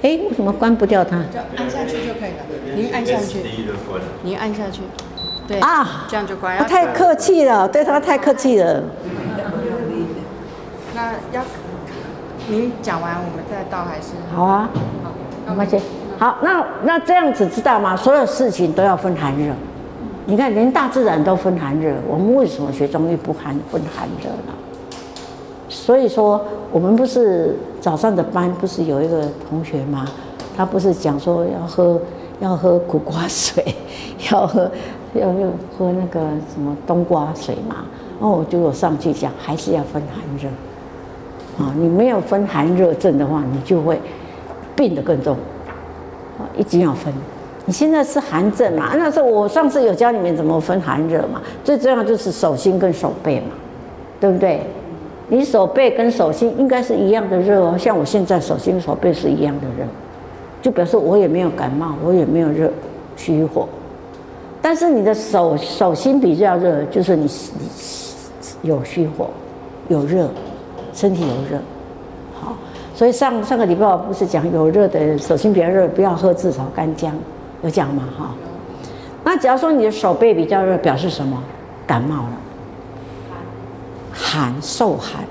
[SPEAKER 1] 哎，为什么关不掉它？
[SPEAKER 2] 就按下去就可以了。您按下去。您按下去。对
[SPEAKER 1] 啊，
[SPEAKER 2] 这样就关。
[SPEAKER 1] 他太客气了，对他太客气了。
[SPEAKER 2] 那要您讲完我们再倒还是？
[SPEAKER 1] 好啊。好，没关系。好，那那这样子知道吗？所有事情都要分寒热。你看，连大自然都分寒热，我们为什么学中医不寒分寒热呢？所以说，我们不是早上的班，不是有一个同学吗？他不是讲说要喝要喝苦瓜水，要喝要要喝那个什么冬瓜水嘛？然后我就有上去讲，还是要分寒热啊！你没有分寒热症的话，你就会病得更重啊！一定要分。你现在是寒症嘛？那时候我上次有教你们怎么分寒热嘛？最重要就是手心跟手背嘛，对不对？你手背跟手心应该是一样的热哦，像我现在手心手背是一样的热，就表示我也没有感冒，我也没有热虚火，但是你的手手心比较热，就是你你有虚火，有热，身体有热，好，所以上上个礼拜我不是讲有热的手心比较热，不要喝炙炒干姜，有讲吗？哈，那假如说你的手背比较热，表示什么？感冒了。寒受寒，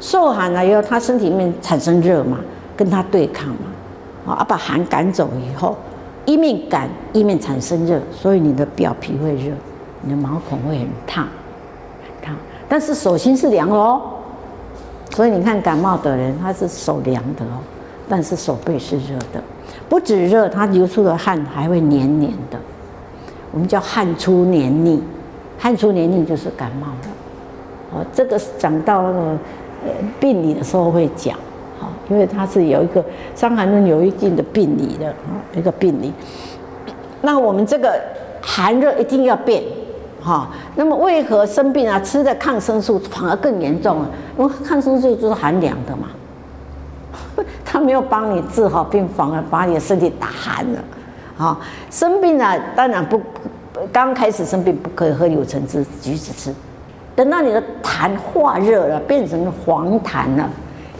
[SPEAKER 1] 受寒了以后，他身体里面产生热嘛，跟他对抗嘛，啊，把寒赶走以后，一面赶一面产生热，所以你的表皮会热，你的毛孔会很烫，很烫。但是手心是凉的哦，所以你看感冒的人他是手凉的哦，但是手背是热的，不止热，他流出的汗还会黏黏的，我们叫汗出黏腻，汗出黏腻就是感冒了。哦，这个讲到那个呃病理的时候会讲，好，因为它是有一个《伤寒论》有一定的病理的啊，一个病理。那我们这个寒热一定要变，哈。那么为何生病啊？吃的抗生素反而更严重了？因为抗生素就是寒凉的嘛，它没有帮你治好病，反而把你的身体打寒了。啊，生病啊，当然不，刚开始生病不可以喝柳橙汁、橘子汁。等到你的痰化热了，变成黄痰了，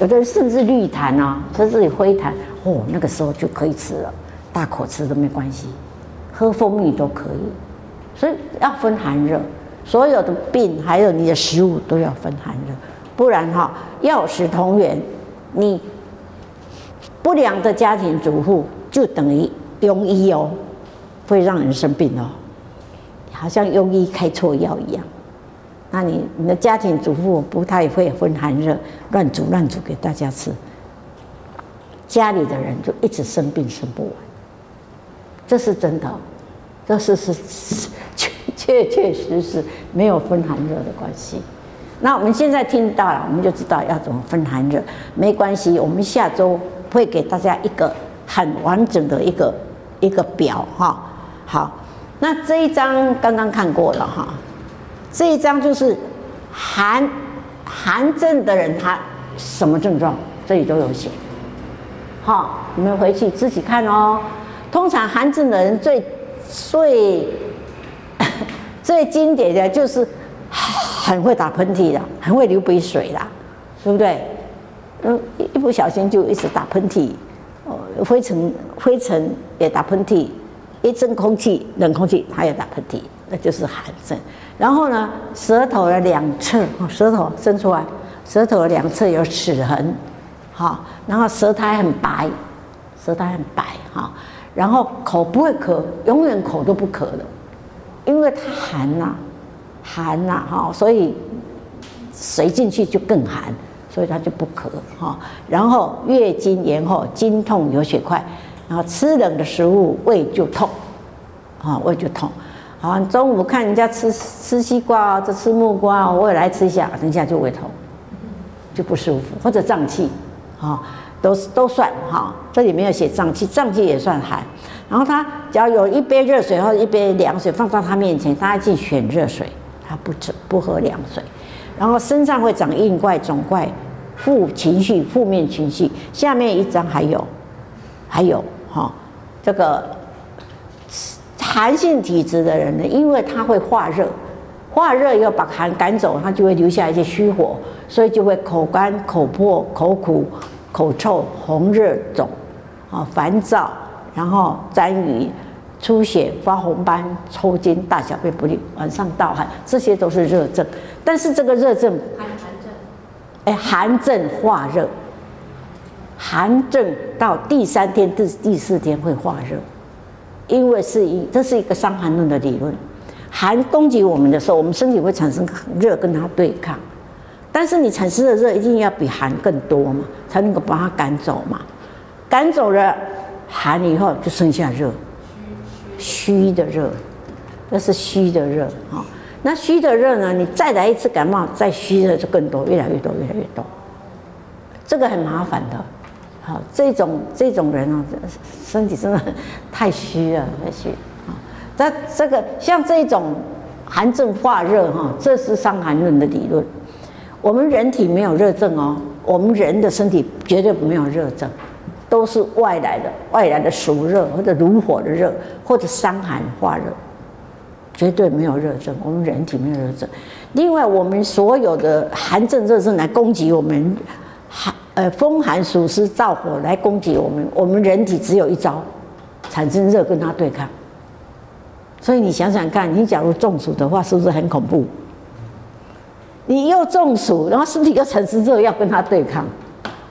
[SPEAKER 1] 有的人甚至绿痰啊，甚至灰痰，哦，那个时候就可以吃了，大口吃都没关系，喝蜂蜜都可以。所以要分寒热，所有的病还有你的食物都要分寒热，不然哈，药食同源，你不良的家庭主妇就等于庸医哦，会让人生病哦，好像庸医开错药一样。那你你的家庭主妇不太会分寒热，乱煮乱煮给大家吃，家里的人就一直生病生不完，这是真的，这是是确确确实实没有分寒热的关系。那我们现在听到了，我们就知道要怎么分寒热。没关系，我们下周会给大家一个很完整的一个一个表哈。好，那这一张刚刚看过了哈。这一章就是寒寒症的人他什么症状，这里都有写。好，你们回去自己看哦。通常寒症的人最最 最经典的就是很会打喷嚏的，很会流鼻水的，对不对？嗯，一不小心就一直打喷嚏，哦，灰尘灰尘也打喷嚏，一阵空气冷空气他也打喷嚏，那就是寒症。然后呢，舌头的两侧，舌头伸出来，舌头的两侧有齿痕，好，然后舌苔很白，舌苔很白，哈，然后口不会咳，永远口都不咳的，因为它寒呐，寒呐，哈，所以水进去就更寒。所以它就不咳哈，然后月经延后，经痛有血块，然后吃冷的食物胃就痛，啊胃就痛，好中午看人家吃吃西瓜，这吃木瓜，我也来吃一下，等一下就胃痛，就不舒服，或者胀气，啊都都算哈，这里没有写胀气，胀气也算寒。然后他只要有一杯热水或者一杯凉水放到他面前，他去选热水，他不吃不喝凉水。然后身上会长硬块、肿块、负情绪、负面情绪。下面一张还有，还有哈、这个寒性体质的人呢，因为他会化热，化热要把寒赶走，他就会留下一些虚火，所以就会口干、口破、口苦、口臭、红热肿，啊，烦躁，然后沾雨。出血、发红斑、抽筋、大小便不利、晚上盗汗，这些都是热症。但是这个热症，寒寒症，哎，寒症化热，寒症到第三天、第第四天会化热，因为是一，这是一个伤寒论的理论。寒攻击我们的时候，我们身体会产生热跟它对抗，但是你产生的热一定要比寒更多嘛，才能够把它赶走嘛。赶走了寒以后，就剩下热。虚的热，那是虚的热啊。那虚的热呢？你再来一次感冒，再虚的就更多，越来越多，越来越多。这个很麻烦的。好，这种这种人啊，身体真的太虚了，太虚啊。这这个像这种寒症化热哈，这是伤寒论的理论。我们人体没有热症哦，我们人的身体绝对没有热症。都是外来的，外来的暑热或者炉火的热，或者伤寒化热，绝对没有热症。我们人体没有热症。另外，我们所有的寒症、热症来攻击我们，寒呃风寒暑湿燥火来攻击我们，我们人体只有一招，产生热跟它对抗。所以你想想看，你假如中暑的话，是不是很恐怖？你又中暑，然后身体又产生热，要跟它对抗。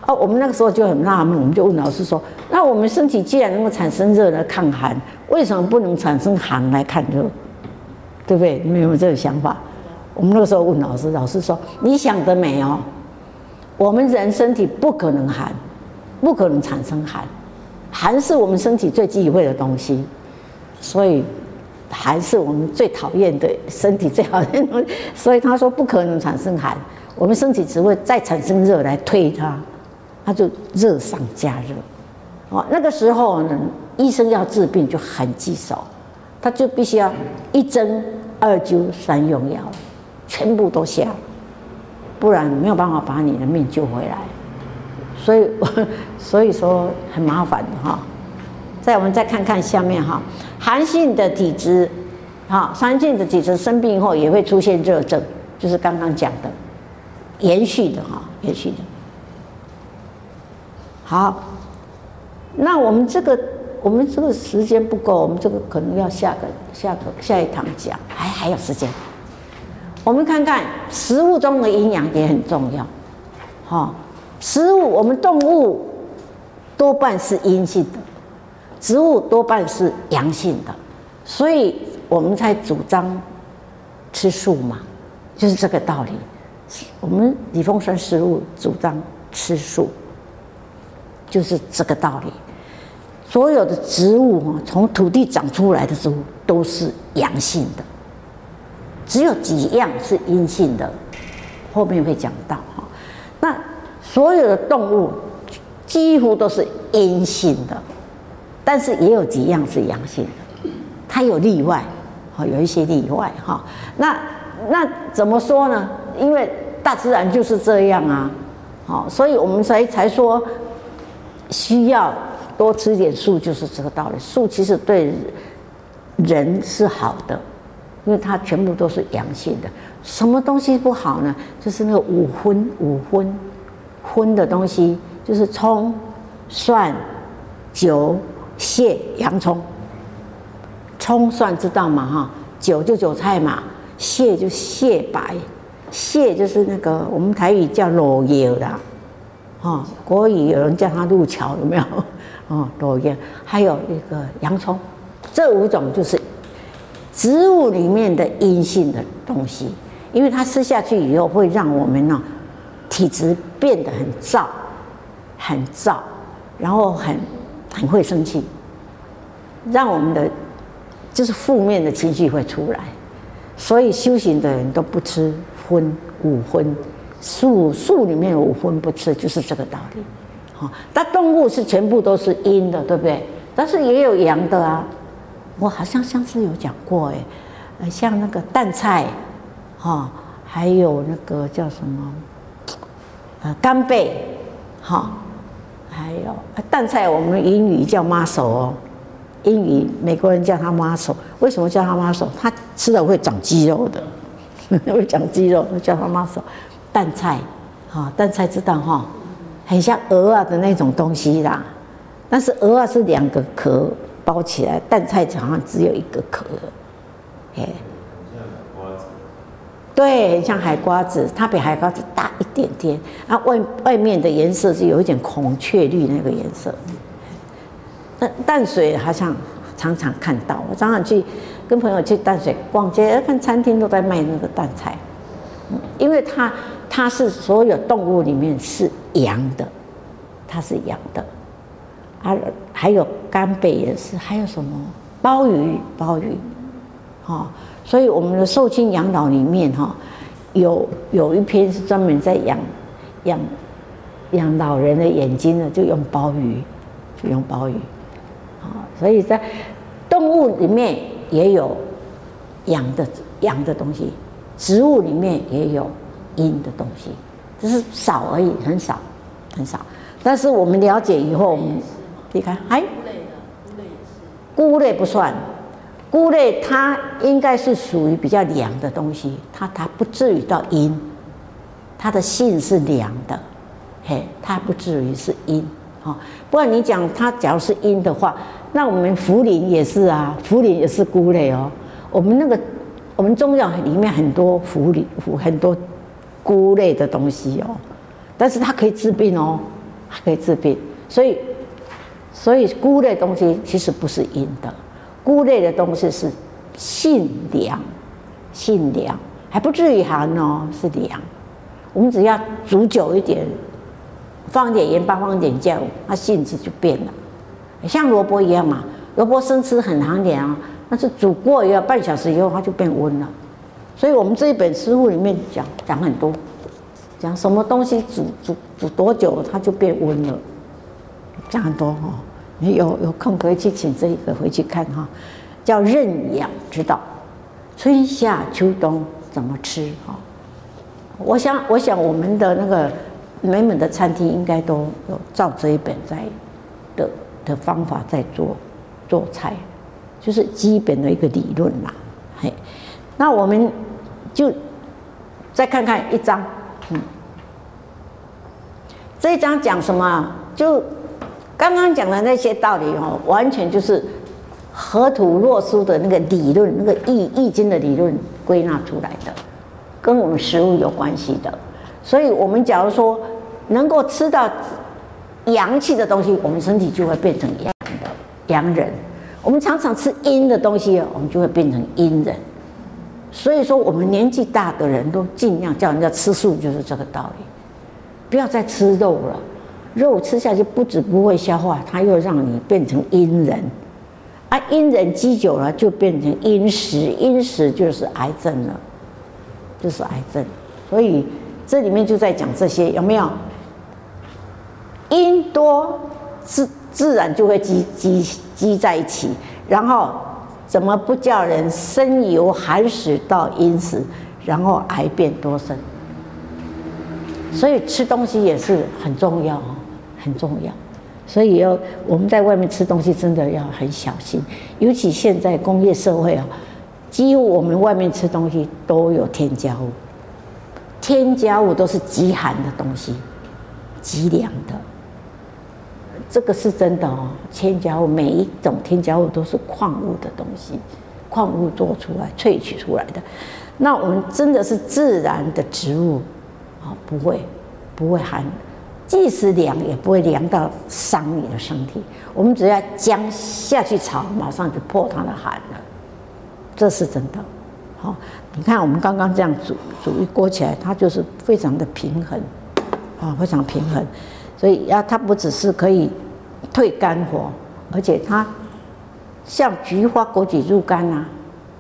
[SPEAKER 1] 哦，我们那个时候就很纳闷，我们就问老师说：“那我们身体既然能够产生热来抗寒，为什么不能产生寒来抗热？对不对？你们有没有这个想法？”我们那个时候问老师，老师说：“你想得美哦，我们人身体不可能寒，不可能产生寒，寒是我们身体最忌讳的东西，所以寒是我们最讨厌的身体最讨厌的东西，所以他说不可能产生寒，我们身体只会再产生热来推它。”他就热上加热，哦，那个时候呢，医生要治病就很棘手，他就必须要一针、二灸、三用药，全部都下，不然没有办法把你的命救回来。所以，所以说很麻烦的哈。再我们再看看下面哈，寒性的体质，哈，寒性的体质生病后也会出现热症，就是刚刚讲的，延续的哈，延续的。好，那我们这个我们这个时间不够，我们这个可能要下个下个下一堂讲，还还有时间。我们看看食物中的营养也很重要。好，食物我们动物多半是阴性的，植物多半是阳性的，所以我们才主张吃素嘛，就是这个道理。我们李凤山食物主张吃素。就是这个道理，所有的植物哈，从土地长出来的植物都是阳性的，只有几样是阴性的，后面会讲到哈。那所有的动物几乎都是阴性的，但是也有几样是阳性的，它有例外，哈，有一些例外哈。那那怎么说呢？因为大自然就是这样啊，好，所以我们才才说需要多吃点素，就是这个道理。素其实对人是好的，因为它全部都是阳性的。什么东西不好呢？就是那个五荤，五荤，荤的东西就是葱、蒜、酒、蟹、洋葱。葱蒜知道吗？哈，韭就韭菜嘛，蟹就蟹白，蟹就是那个我们台语叫裸叶的，哦，国语有人叫它路桥，有没有？哦，裸叶，还有一个洋葱，这五种就是植物里面的阴性的东西。因为它吃下去以后，会让我们呢体质变得很燥，很燥，然后很很会生气，让我们的就是负面的情绪会出来。所以修行的人都不吃荤五荤，素素里面有五荤不吃，就是这个道理。好，但动物是全部都是阴的，对不对？但是也有阳的啊。我好像上次有讲过，哎，像那个淡菜。哈，还有那个叫什么，呃，干贝，哈，还有淡菜，我们英语叫 muscle 哦，英语美国人叫它 muscle，为什么叫它 muscle？它吃了会长肌肉的，会长肌肉，叫它 muscle。淡菜，哈，淡菜知道哈，很像鹅啊的那种东西啦，但是鹅啊是两个壳包起来，淡菜好像只有一个壳，哎。对，像海瓜子，它比海瓜子大一点点，啊，外外面的颜色是有一点孔雀绿那个颜色。淡淡水好像常常看到，我常常去跟朋友去淡水逛街，看餐厅都在卖那个淡菜，因为它它是所有动物里面是阳的，它是阳的，啊，还有干贝也是，还有什么鲍鱼，鲍鱼，哦。所以我们的寿星养老里面哈，有有一篇是专门在养养养老人的眼睛的，就用鲍鱼，就用鲍鱼，啊，所以在动物里面也有阳的阳的东西，植物里面也有阴的东西，只是少而已，很少很少。但是我们了解以后，我们你看，哎，菇类的菇类不算。菇类它应该是属于比较凉的东西，它它不至于到阴，它的性是凉的，嘿，它不至于是阴，哈。不然你讲它假如是阴的话，那我们茯苓也是啊，茯苓也是菇类哦。我们那个我们中药里面很多茯苓，很多菇类的东西哦，但是它可以治病哦，它可以治病，所以所以菇类东西其实不是阴的。菇类的东西是性凉，性凉还不至于寒哦，是凉。我们只要煮久一点，放点盐巴，放点酱，它性质就变了。像萝卜一样嘛，萝卜生吃很寒凉啊，但是煮过以后半小时以后它就变温了。所以我们这一本书里面讲讲很多，讲什么东西煮煮煮多久它就变温了，讲很多哦。你有有空可以去请这一个回去看哈，叫认养之道，春夏秋冬怎么吃哈？我想我想我们的那个美美的餐厅应该都有照这一本在的的方法在做做菜，就是基本的一个理论啦。嘿，那我们就再看看一张，嗯，这一章讲什么？就。刚刚讲的那些道理哦，完全就是河图洛书的那个理论，那个易易经的理论归纳出来的，跟我们食物有关系的。所以，我们假如说能够吃到阳气的东西，我们身体就会变成阳的阳人；我们常常吃阴的东西，我们就会变成阴人。所以说，我们年纪大的人都尽量叫人家吃素，就是这个道理，不要再吃肉了。肉吃下去不止不会消化，它又让你变成阴人，啊，阴人积久了就变成阴食，阴食就是癌症了，就是癌症。所以这里面就在讲这些，有没有？阴多自自然就会积积积在一起，然后怎么不叫人生由寒食到阴食？然后癌变多生。所以吃东西也是很重要，很重要。所以要我们在外面吃东西真的要很小心，尤其现在工业社会啊，几乎我们外面吃东西都有添加物，添加物都是极寒的东西，极凉的。这个是真的哦，添加物每一种添加物都是矿物的东西，矿物做出来萃取出来的。那我们真的是自然的植物。啊，不会，不会寒，即使凉也不会凉到伤你的身体。我们只要姜下去炒，马上就破它的寒了，这是真的。好，你看我们刚刚这样煮煮一锅起来，它就是非常的平衡，啊，非常平衡。所以呀，它不只是可以退肝火，而且它像菊花、枸杞入肝呐，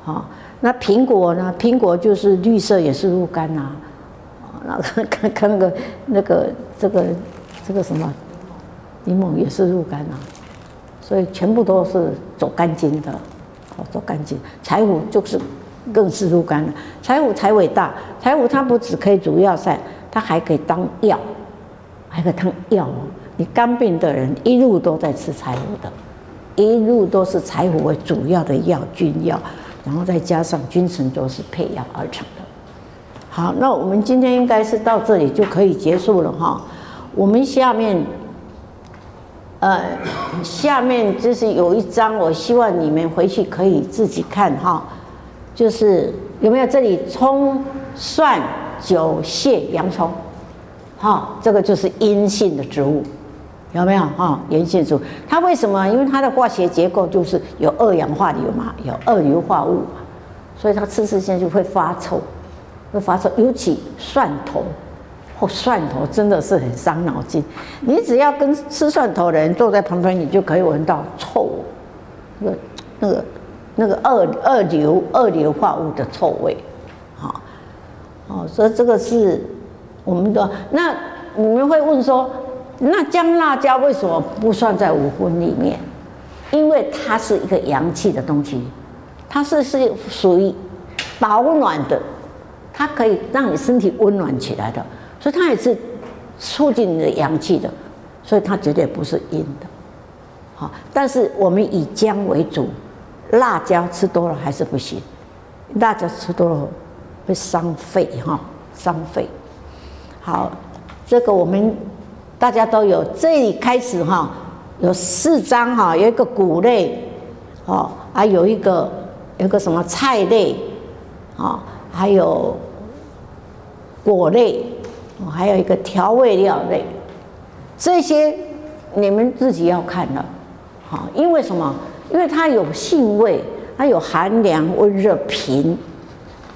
[SPEAKER 1] 好，那苹果呢？苹果就是绿色，也是入肝呐。啊 看看那个那个这个这个什么柠檬也是入肝啊，所以全部都是走肝经的，哦，走肝经。柴胡就是更是入肝了。柴胡才伟大，柴胡它不只可以煮药膳，它还可以当药，还可以当药。你肝病的人一路都在吃柴胡的，一路都是柴胡为主要的药君药，然后再加上君臣佐使配药而成。好，那我们今天应该是到这里就可以结束了哈。我们下面，呃，下面就是有一张，我希望你们回去可以自己看哈。就是有没有这里葱、蒜、酒、蟹、洋葱？哈，这个就是阴性的植物，有没有哈？阴性植物，它为什么？因为它的化学结构就是有二氧化硫嘛，有二硫化物，所以它吃吃下就会发臭。会发臭，尤其蒜头，或、哦、蒜头真的是很伤脑筋。你只要跟吃蒜头的人坐在旁边，你就可以闻到臭，那个那个那个二二硫二硫化物的臭味，好，哦，所以这个是我们的。那你们会问说，那姜辣椒为什么不算在五荤里面？因为它是一个阳气的东西，它是是属于保暖的。它可以让你身体温暖起来的，所以它也是促进你的阳气的，所以它绝对不是阴的。好，但是我们以姜为主，辣椒吃多了还是不行，辣椒吃多了会伤肺哈，伤肺。好，这个我们大家都有，这里开始哈，有四张哈，有一个谷类，哦，还有一个有一个什么菜类，哦，还有。果类，还有一个调味料类，这些你们自己要看了，好，因为什么？因为它有性味，它有寒凉、温热、平，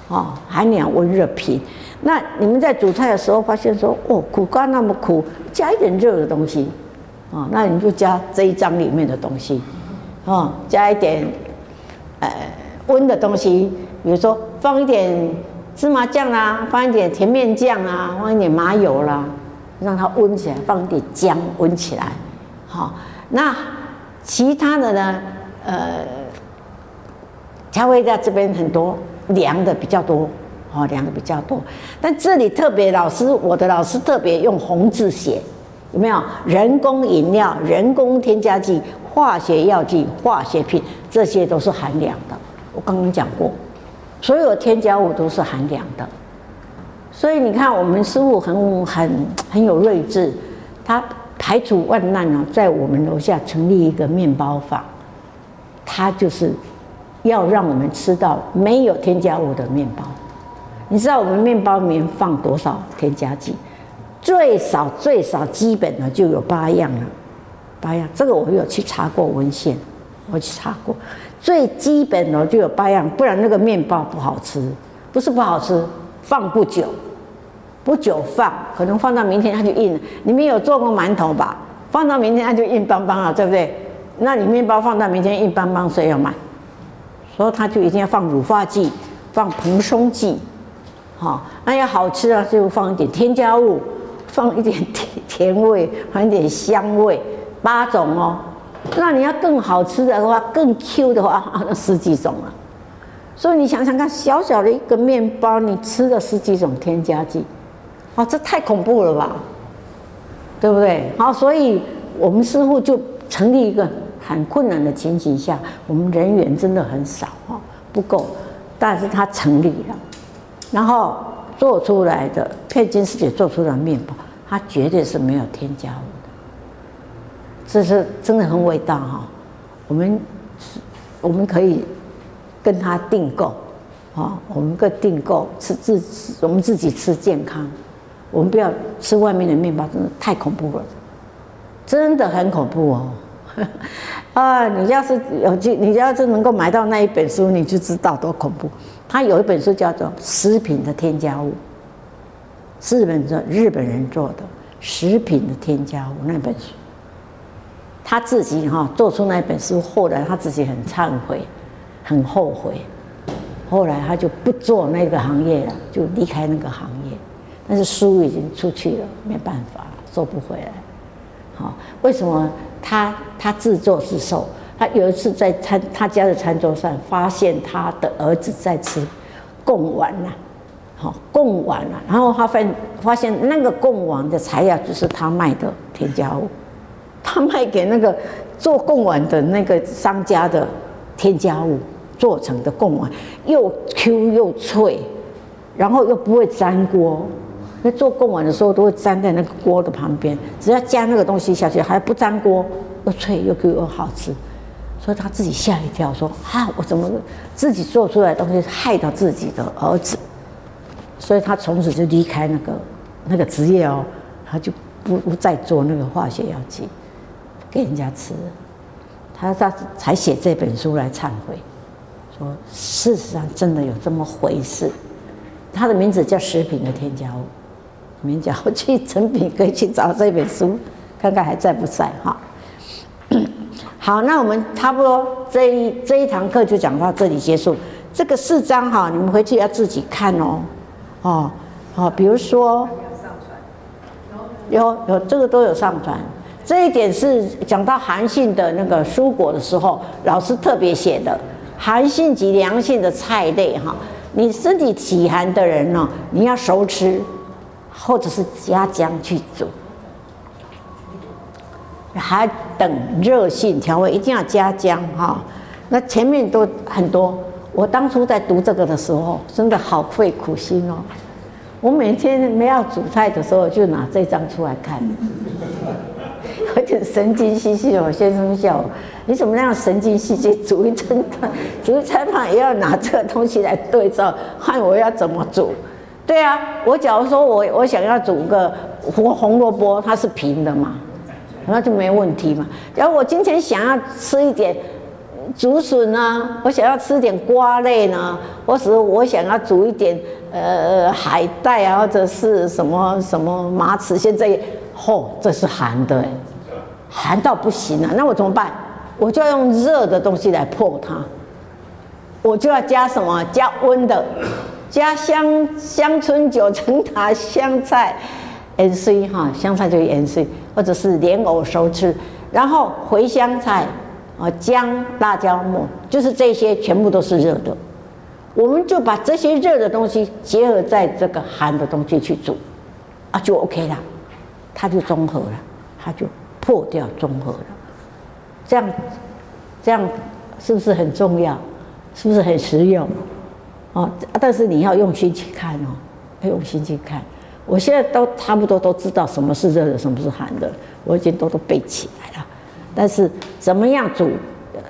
[SPEAKER 1] 哦，寒凉、温热、平。那你们在煮菜的时候发现说，哦，苦瓜那么苦，加一点热的东西，啊，那你就加这一章里面的东西，啊，加一点，呃，温的东西，比如说放一点。芝麻酱啦，放一点甜面酱啊，放一点麻油啦，让它温起来，放一点姜温起来。好，那其他的呢？呃，调味料这边很多，凉的比较多，哦，凉的比较多。但这里特别老师，我的老师特别用红字写，有没有？人工饮料、人工添加剂、化学药剂、化学品，这些都是寒凉的。我刚刚讲过。所有添加物都是寒凉的，所以你看，我们师父很很很有睿智，他排除万难啊，在我们楼下成立一个面包坊，他就是要让我们吃到没有添加物的面包。你知道我们面包里面放多少添加剂？最少最少基本的就有八样了，八样。这个我有去查过文献，我去查过。最基本的就有八样，不然那个面包不好吃。不是不好吃，放不久，不久放，可能放到明天它就硬了。你们有做过馒头吧？放到明天它就硬邦邦了，对不对？那你面包放到明天硬邦邦，谁要买？所以它就一定要放乳化剂，放蓬松剂，好，那要好吃啊，就放一点添加物，放一点甜甜味，放一点香味，八种哦。那你要更好吃的话，更 Q 的话，那十几种了。所以你想想看，小小的一个面包，你吃了十几种添加剂，哦，这太恐怖了吧？对不对？好，所以我们师傅就成立一个很困难的情形下，我们人员真的很少啊，不够，但是他成立了，然后做出来的佩金师姐做出来的面包，它绝对是没有添加物，这是真的很伟大哈。我们我们可以跟他订购，啊，我们个订购吃自我们自己吃健康。我们不要吃外面的面包，真的太恐怖了，真的很恐怖哦！啊，你要是有机，你要是能够买到那一本书，你就知道多恐怖。他有一本书叫做《食品的添加物》，日本做日本人做的《食品的添加物》那本书。他自己哈做出那本书，后来他自己很忏悔，很后悔，后来他就不做那个行业了，就离开那个行业。但是书已经出去了，没办法，收不回来。好，为什么他他自作自受？他有一次在餐他家的餐桌上，发现他的儿子在吃贡丸呐，好贡丸呐，然后他发发现那个贡丸的材料就是他卖的添加物，他卖给那个做贡丸的那个商家的添加物做成的贡丸，又 Q 又脆，然后又不会粘锅。那做贡丸的时候，都会粘在那个锅的旁边，只要加那个东西下去，还不粘锅，又脆又 Q 又好吃，所以他自己吓一跳，说：“啊，我怎么自己做出来的东西害到自己的儿子？”所以他从此就离开那个那个职业哦，他就不不再做那个化学药剂给人家吃，他他才写这本书来忏悔，说事实上真的有这么回事。他的名字叫《食品的添加物》。名叫去成品可以去找这本书，看看还在不在哈。好，那我们差不多这一这一堂课就讲到这里结束。这个四章哈，你们回去要自己看哦。哦，好，比如说有有这个都有上传。这一点是讲到寒性的那个蔬果的时候，老师特别写的寒性及凉性的菜类哈，你身体体寒的人呢，你要熟吃。或者是加姜去煮，还等热性调味，一定要加姜哈。那前面都很多，我当初在读这个的时候，真的好费苦心哦。我每天没要煮菜的时候，就拿这张出来看，有点神经兮兮。哦先生笑，你怎么那样神经兮兮？煮一餐饭，煮一餐饭也要拿这个东西来对照，看我要怎么煮。对啊，我假如说我我想要煮个红红萝卜，它是平的嘛，那就没问题嘛。然后我今天想要吃一点竹笋呢，我想要吃点瓜类呢，或是我想要煮一点呃海带啊，或者是什么什么马齿，现在嚯、哦，这是寒的，寒到不行了，那我怎么办？我就要用热的东西来破它，我就要加什么？加温的。加香香椿、九层塔、香菜、芫荽哈，香菜就是芫荽，或者是莲藕熟吃，然后茴香菜啊、姜、辣椒末，就是这些全部都是热的。我们就把这些热的东西结合在这个寒的东西去煮，啊，就 OK 了，它就中和了，它就破掉中和了。这样，这样是不是很重要？是不是很实用？哦，但是你要用心去看哦，要用心去看。我现在都差不多都知道什么是热的，什么是寒的，我已经都都背起来了。但是怎么样煮，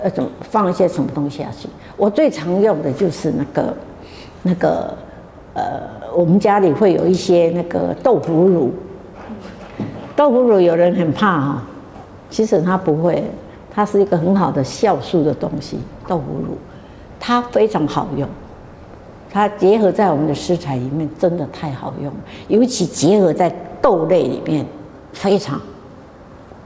[SPEAKER 1] 呃，怎么放一些什么东西下去？我最常用的就是那个那个呃，我们家里会有一些那个豆腐乳。豆腐乳有人很怕哈，其实它不会，它是一个很好的酵素的东西。豆腐乳它非常好用。它结合在我们的食材里面，真的太好用，尤其结合在豆类里面，非常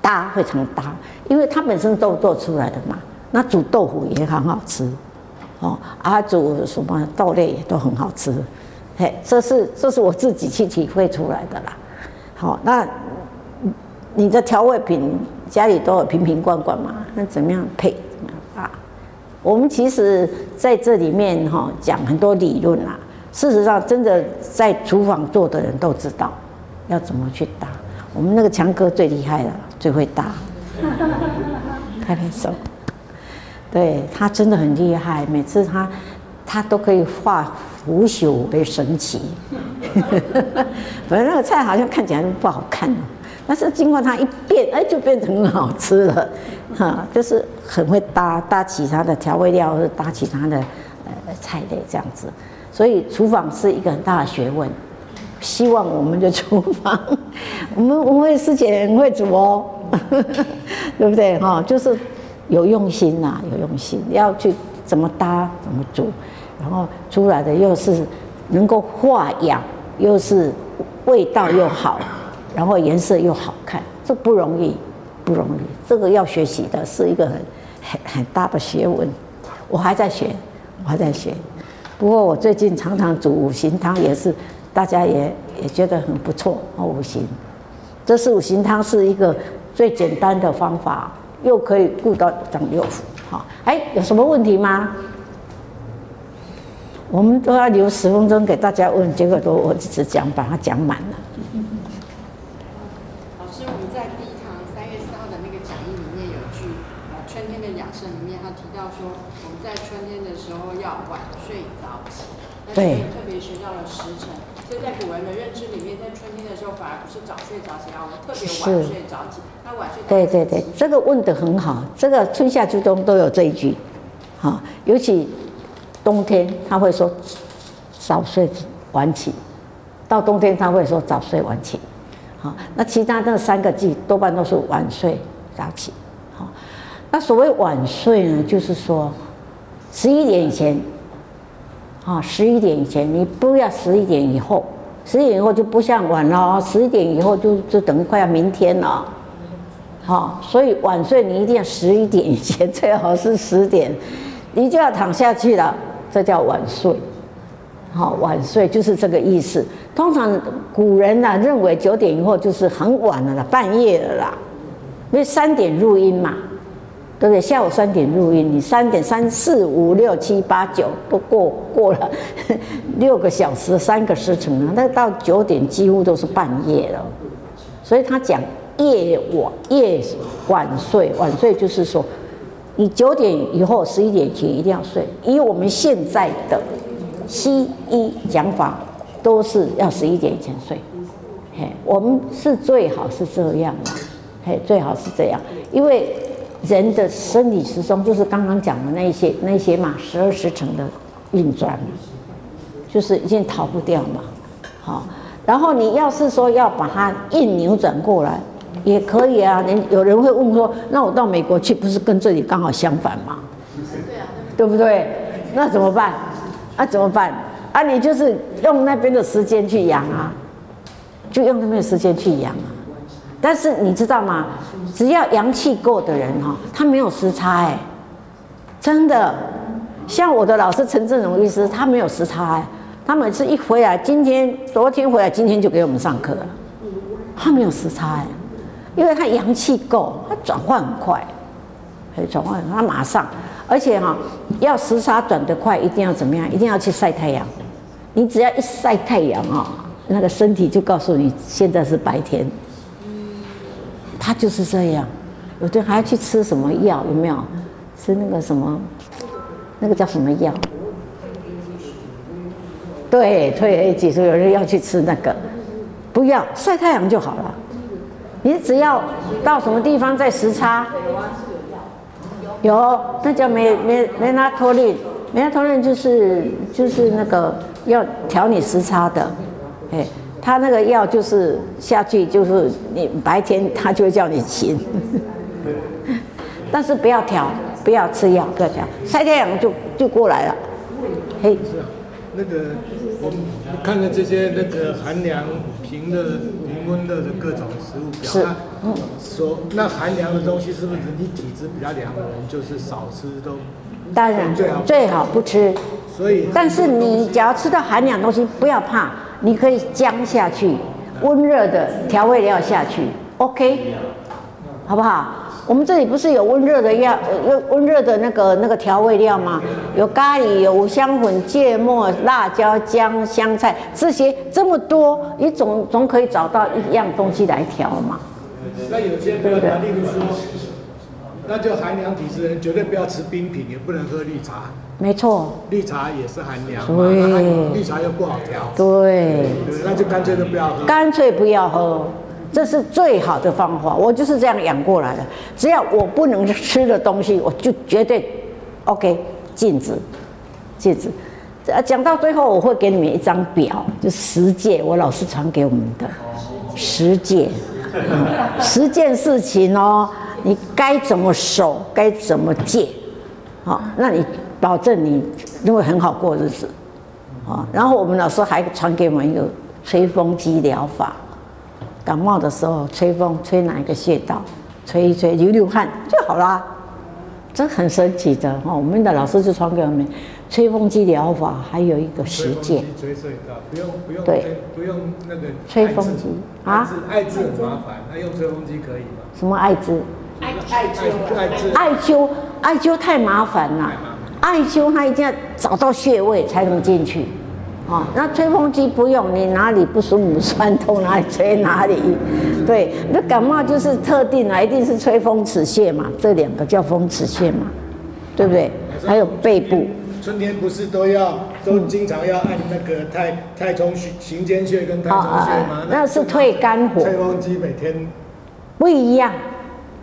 [SPEAKER 1] 搭，非常搭，因为它本身豆做出来的嘛。那煮豆腐也很好吃，哦，啊，煮什么豆类也都很好吃，嘿，这是这是我自己去体会出来的啦。好，那你的调味品家里都有瓶瓶罐罐嘛？那怎么样配？怎么样啊？我们其实在这里面哈讲很多理论啊，事实上真的在厨房做的人都知道要怎么去搭。我们那个强哥最厉害了，最会搭。拍拍手。对，他真的很厉害，每次他他都可以化腐朽为神奇。反正那个菜好像看起来都不好看，但是经过它一变，哎，就变成很好吃了。哈，就是很会搭搭其他的调味料，或者搭其他的呃菜类这样子。所以厨房是一个很大的学问。希望我们的厨房，我们我们师姐很会煮哦，对不对？哈，就是。有用心呐、有用心，要去怎么搭，怎么煮，然后出来的又是能够化养，又是味道又好，然后颜色又好看，这不容易，不容易，这个要学习的是一个很很很大的学问。我还在学，我还在学。不过我最近常常煮五行汤，也是大家也也觉得很不错哦。五行，这是五行汤是一个最简单的方法。又可以顾到长六福，好，哎，有什么问题吗？我们都要留十分钟给大家问，结果都我只讲把它讲满了。
[SPEAKER 2] 老师，我们在第一堂三月四号的那个讲义里面有句呃春天的养生里面，他提到说我们在春天的时候要晚睡早起，对，特别学到了时辰。所以在古人的认知里面，在春天的时候反而不是早睡早起啊，我们特别晚睡早起。那晚睡对对对，
[SPEAKER 1] 这个问得很好，这个春夏秋冬都有这一句，好，尤其冬天他会说早睡晚起，到冬天他会说早睡晚起，好，那其他那三个季多半都是晚睡早起，好，那所谓晚睡呢，就是说十一点以前。啊，十一点以前，你不要十一点以后，十一点以后就不像晚了，十一点以后就就等于快要明天了。好，所以晚睡你一定要十一点以前，最好是十点，你就要躺下去了，这叫晚睡。好，晚睡就是这个意思。通常古人呢认为九点以后就是很晚了啦，半夜了啦，因为三点入阴嘛。对不对？下午三点入阴，你三点三四五六七八九都过过了 六个小时，三个时辰了。那到九点几乎都是半夜了。所以他讲夜晚夜晚睡，晚睡就是说，你九点以后十一点前一定要睡。以我们现在的西医讲法，都是要十一点以前睡。嘿，我们是最好是这样嘛？嘿，最好是这样，因为。人的生理时钟就是刚刚讲的那些那些嘛，十二时辰的运转嘛，就是已经逃不掉嘛。好，然后你要是说要把它硬扭转过来，也可以啊。人有人会问说，那我到美国去，不是跟这里刚好相反吗？对不对？那怎么办？啊，怎么办？啊，你就是用那边的时间去养啊，就用那边的时间去养啊。但是你知道吗？只要阳气够的人哈，他没有时差哎，真的。像我的老师陈正荣医师，他没有时差哎，他每次一回来，今天、昨天回来，今天就给我们上课了。他没有时差哎，因为他阳气够，他转换很快，可以转换，他马上。而且哈，要时差转得快，一定要怎么样？一定要去晒太阳。你只要一晒太阳啊，那个身体就告诉你现在是白天。他就是这样，有的还要去吃什么药？有没有？吃那个什么，那个叫什么药？对，褪黑激素，有人要去吃那个，不要晒太阳就好了。你只要到什么地方在时差，有，那叫梅梅梅拉托利，梅拉托利就是就是那个要调你时差的，哎。他那个药就是下去，就是你白天他就会叫你醒，但是不要调，不要吃药，不要调，晒太阳就就过来了。嘿，
[SPEAKER 4] 是啊，那个我们看了这些那个寒凉、平的、平温热的各种食物表，是，嗯，说那寒凉的东西是不是你体质比较凉的人就是少吃都？
[SPEAKER 1] 当然最好最好不吃。所以，但是你只要吃到寒凉东西，不要怕。你可以姜下去，温热的调味料下去，OK，好不好？我们这里不是有温热的药，有温热的那个那个调味料吗？有咖喱，有五香粉、芥末、辣椒、姜、香菜这些这么多，你总总可以找到一样东西来调嘛。
[SPEAKER 4] 那有些朋友他例如说，那就寒凉体质的人绝对不要吃冰品，也不能喝绿茶。
[SPEAKER 1] 没错，
[SPEAKER 4] 绿茶也是寒凉，
[SPEAKER 1] 对，
[SPEAKER 4] 绿茶又不好
[SPEAKER 1] 调。
[SPEAKER 4] 对，那就干脆就不要喝。
[SPEAKER 1] 干脆不要喝。这是最好的方法，我就是这样养过来的。只要我不能吃的东西，我就绝对 OK 禁止，禁止。呃，讲到最后，我会给你们一张表，就十戒，我老师传给我们的十戒，嗯，十件事情哦，你该怎么守，该怎么戒，好，那你保证你就会很好过日子，啊。然后我们老师还传给我们一个吹风机疗法。感冒的时候，吹风吹哪一个穴道，吹一吹，流流汗就好啦。这很神奇的哈。我们的老师就传给我们吹风机疗法，还有一个实践。
[SPEAKER 4] 吹隧道，不用不用
[SPEAKER 1] 对，
[SPEAKER 4] 不用那个
[SPEAKER 1] 吹风机啊。
[SPEAKER 4] 艾灸很麻烦，那用吹风机可以吗？
[SPEAKER 1] 什么艾灸？
[SPEAKER 2] 艾艾灸，
[SPEAKER 4] 艾灸，
[SPEAKER 1] 艾灸，艾灸太麻烦了。艾灸它一定要找到穴位才能进去。哦，那吹风机不用，你哪里不舒服、酸痛哪里吹哪里。对，那感冒就是特定啊，一定是吹风池穴嘛，这两个叫风池穴嘛，对不对？还有背部。
[SPEAKER 4] 春天不是都要都经常要按那个太太冲穴行间穴跟太冲穴吗？
[SPEAKER 1] 那是退肝火。
[SPEAKER 4] 吹风机每天
[SPEAKER 1] 不一样，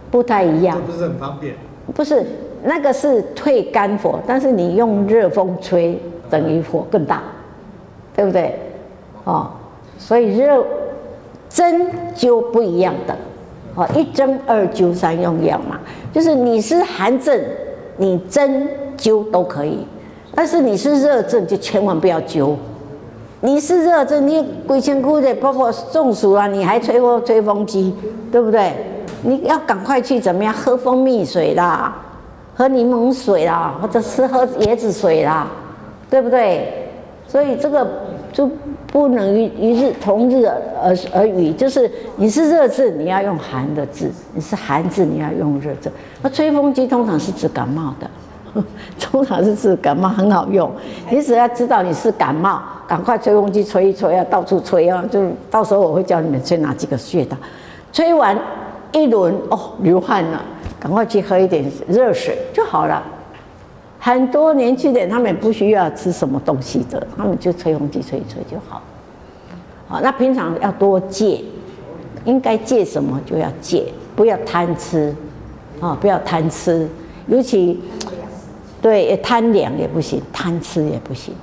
[SPEAKER 1] 不太一样。
[SPEAKER 4] 这不是很方便？
[SPEAKER 1] 不是，那个是退肝火，但是你用热风吹，等于火更大。对不对？哦，所以热针灸不一样的，哦，一针二灸三用药嘛，就是你是寒症，你针灸都可以，但是你是热症就千万不要灸。你是热症，你鬼千哭的，包括中暑啊，你还吹风吹风机，对不对？你要赶快去怎么样？喝蜂蜜水啦，喝柠檬水啦，或者是喝椰子水啦，对不对？所以这个就不能与与日同日而而语，就是你是热症，你要用寒的治；你是寒治，你要用热症。那吹风机通常是治感冒的，通常是治感冒，很好用。你只要知道你是感冒，赶快吹风机吹一吹，要到处吹啊！就到时候我会教你们吹哪几个穴道。吹完一轮哦，流汗了，赶快去喝一点热水就好了。很多年轻人他们不需要吃什么东西的，他们就吹风机吹一吹就好。好，那平常要多戒，应该戒什么就要戒，不要贪吃，啊，不要贪吃，尤其对贪凉也不行，贪吃也不行。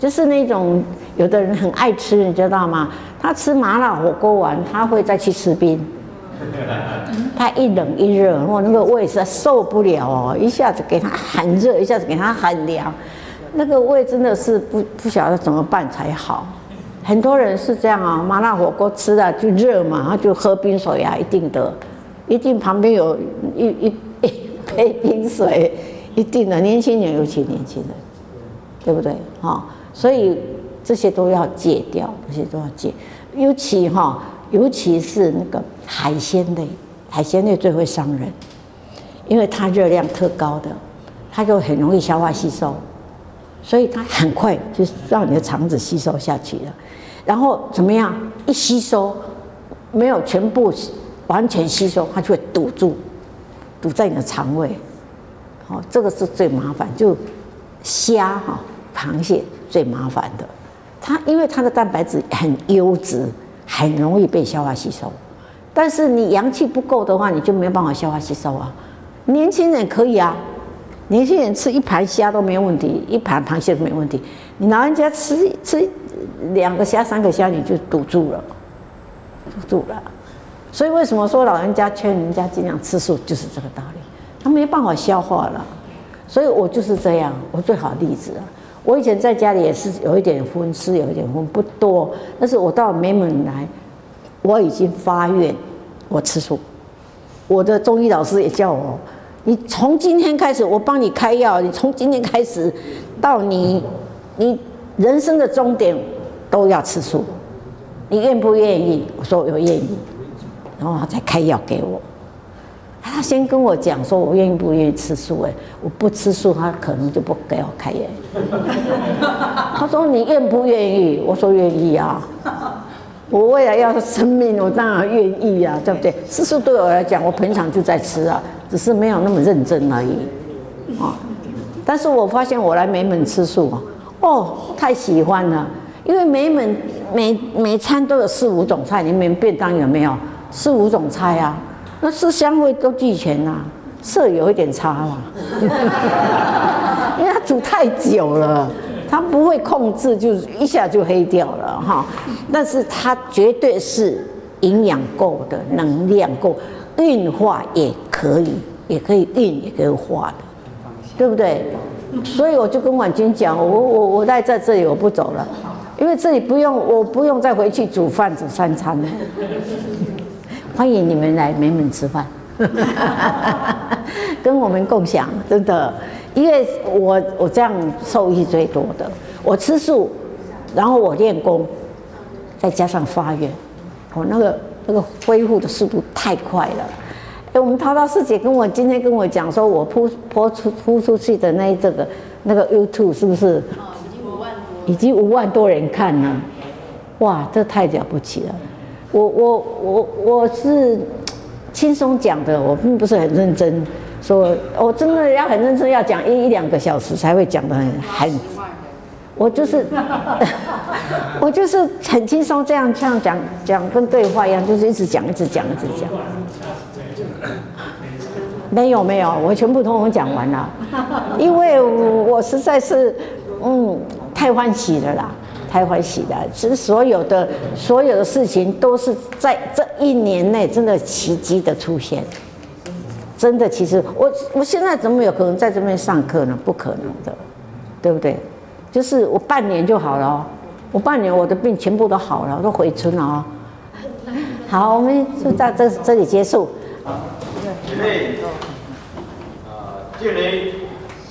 [SPEAKER 1] 就是那种有的人很爱吃，你知道吗？他吃麻辣火锅完，他会再去吃冰。他一冷一热，我那个胃实在受不了哦，一下子给他很热，一下子给他很凉，那个胃真的是不不晓得怎么办才好。很多人是这样啊，麻辣火锅吃了就热嘛，他就喝冰水啊，一定的，一定旁边有一一一杯冰水，一定的。年轻人尤其年轻人，对不对？哈，所以这些都要戒掉，这些都要戒，尤其哈。尤其是那个海鲜类，海鲜类最会伤人，因为它热量特高的，它就很容易消化吸收，所以它很快就让你的肠子吸收下去了。然后怎么样？一吸收没有全部完全吸收，它就会堵住，堵在你的肠胃。好，这个是最麻烦。就虾哈，螃蟹最麻烦的，它因为它的蛋白质很优质。很容易被消化吸收，但是你阳气不够的话，你就没有办法消化吸收啊。年轻人可以啊，年轻人吃一盘虾都没问题，一盘螃蟹都没问题。你老人家吃吃两个虾、三个虾，你就堵住了，堵住了。所以为什么说老人家劝人家尽量吃素，就是这个道理。他没办法消化了，所以我就是这样，我最好的例子啊。我以前在家里也是有一点荤，吃有一点荤，不多。但是我到美门来，我已经发愿，我吃素。我的中医老师也叫我，你从今天开始，我帮你开药。你从今天开始，到你你人生的终点，都要吃素。你愿不愿意？我说我愿意，然后他才开药给我。他先跟我讲说，我愿意不愿意吃素？哎，我不吃素，他可能就不给我开药。他说你愿不愿意？我说愿意啊。我为了要生命，我当然愿意啊，对不对？吃素对我来讲，我平常就在吃啊，只是没有那么认真而已啊。但是我发现我来美门吃素啊，哦，太喜欢了，因为美门每每餐都有四五种菜，你们便当有没有？四五种菜啊。那色香味都俱全呐，色有一点差啦，因为它煮太久了，它不会控制，就是一下就黑掉了哈。但是它绝对是营养够的，能量够，运化也可以，也可以运，也可以化的，对不对？所以我就跟婉君讲，我我我待在这里，我不走了，因为这里不用，我不用再回去煮饭煮三餐了。欢迎你们来美美吃饭，跟我们共享，真的，因为我我这样受益最多的，我吃素，然后我练功，再加上发愿，我那个那个恢复的速度太快了。哎，我们涛涛师姐跟我今天跟我讲说，我铺铺出铺出去的那这个那个 YouTube 是不是？已经五万，已经五万多人看了，哇，这太了不起了。我我我我是轻松讲的，我并不是很认真说，我真的要很认真要讲一一两个小时才会讲得很很，我就是 我就是很轻松这样这样讲讲跟对话一样，就是一直讲一直讲一直讲。没有没有，我全部通通讲完了，因为我实在是嗯太欢喜了啦。太欢喜了！其实所有的所有的事情都是在这一年内真的奇迹的出现，真的。其实我我现在怎么有可能在这边上课呢？不可能的，对不对？就是我半年就好了哦，我半年我的病全部都好了，都回村了哦。好，我们就在这这里结束。好，准备。啊，敬礼。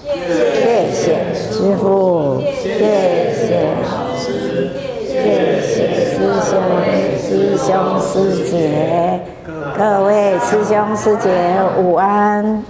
[SPEAKER 1] 谢谢师父，谢谢师。谢谢师兄、师兄、师姐，各位师兄、师姐，午安。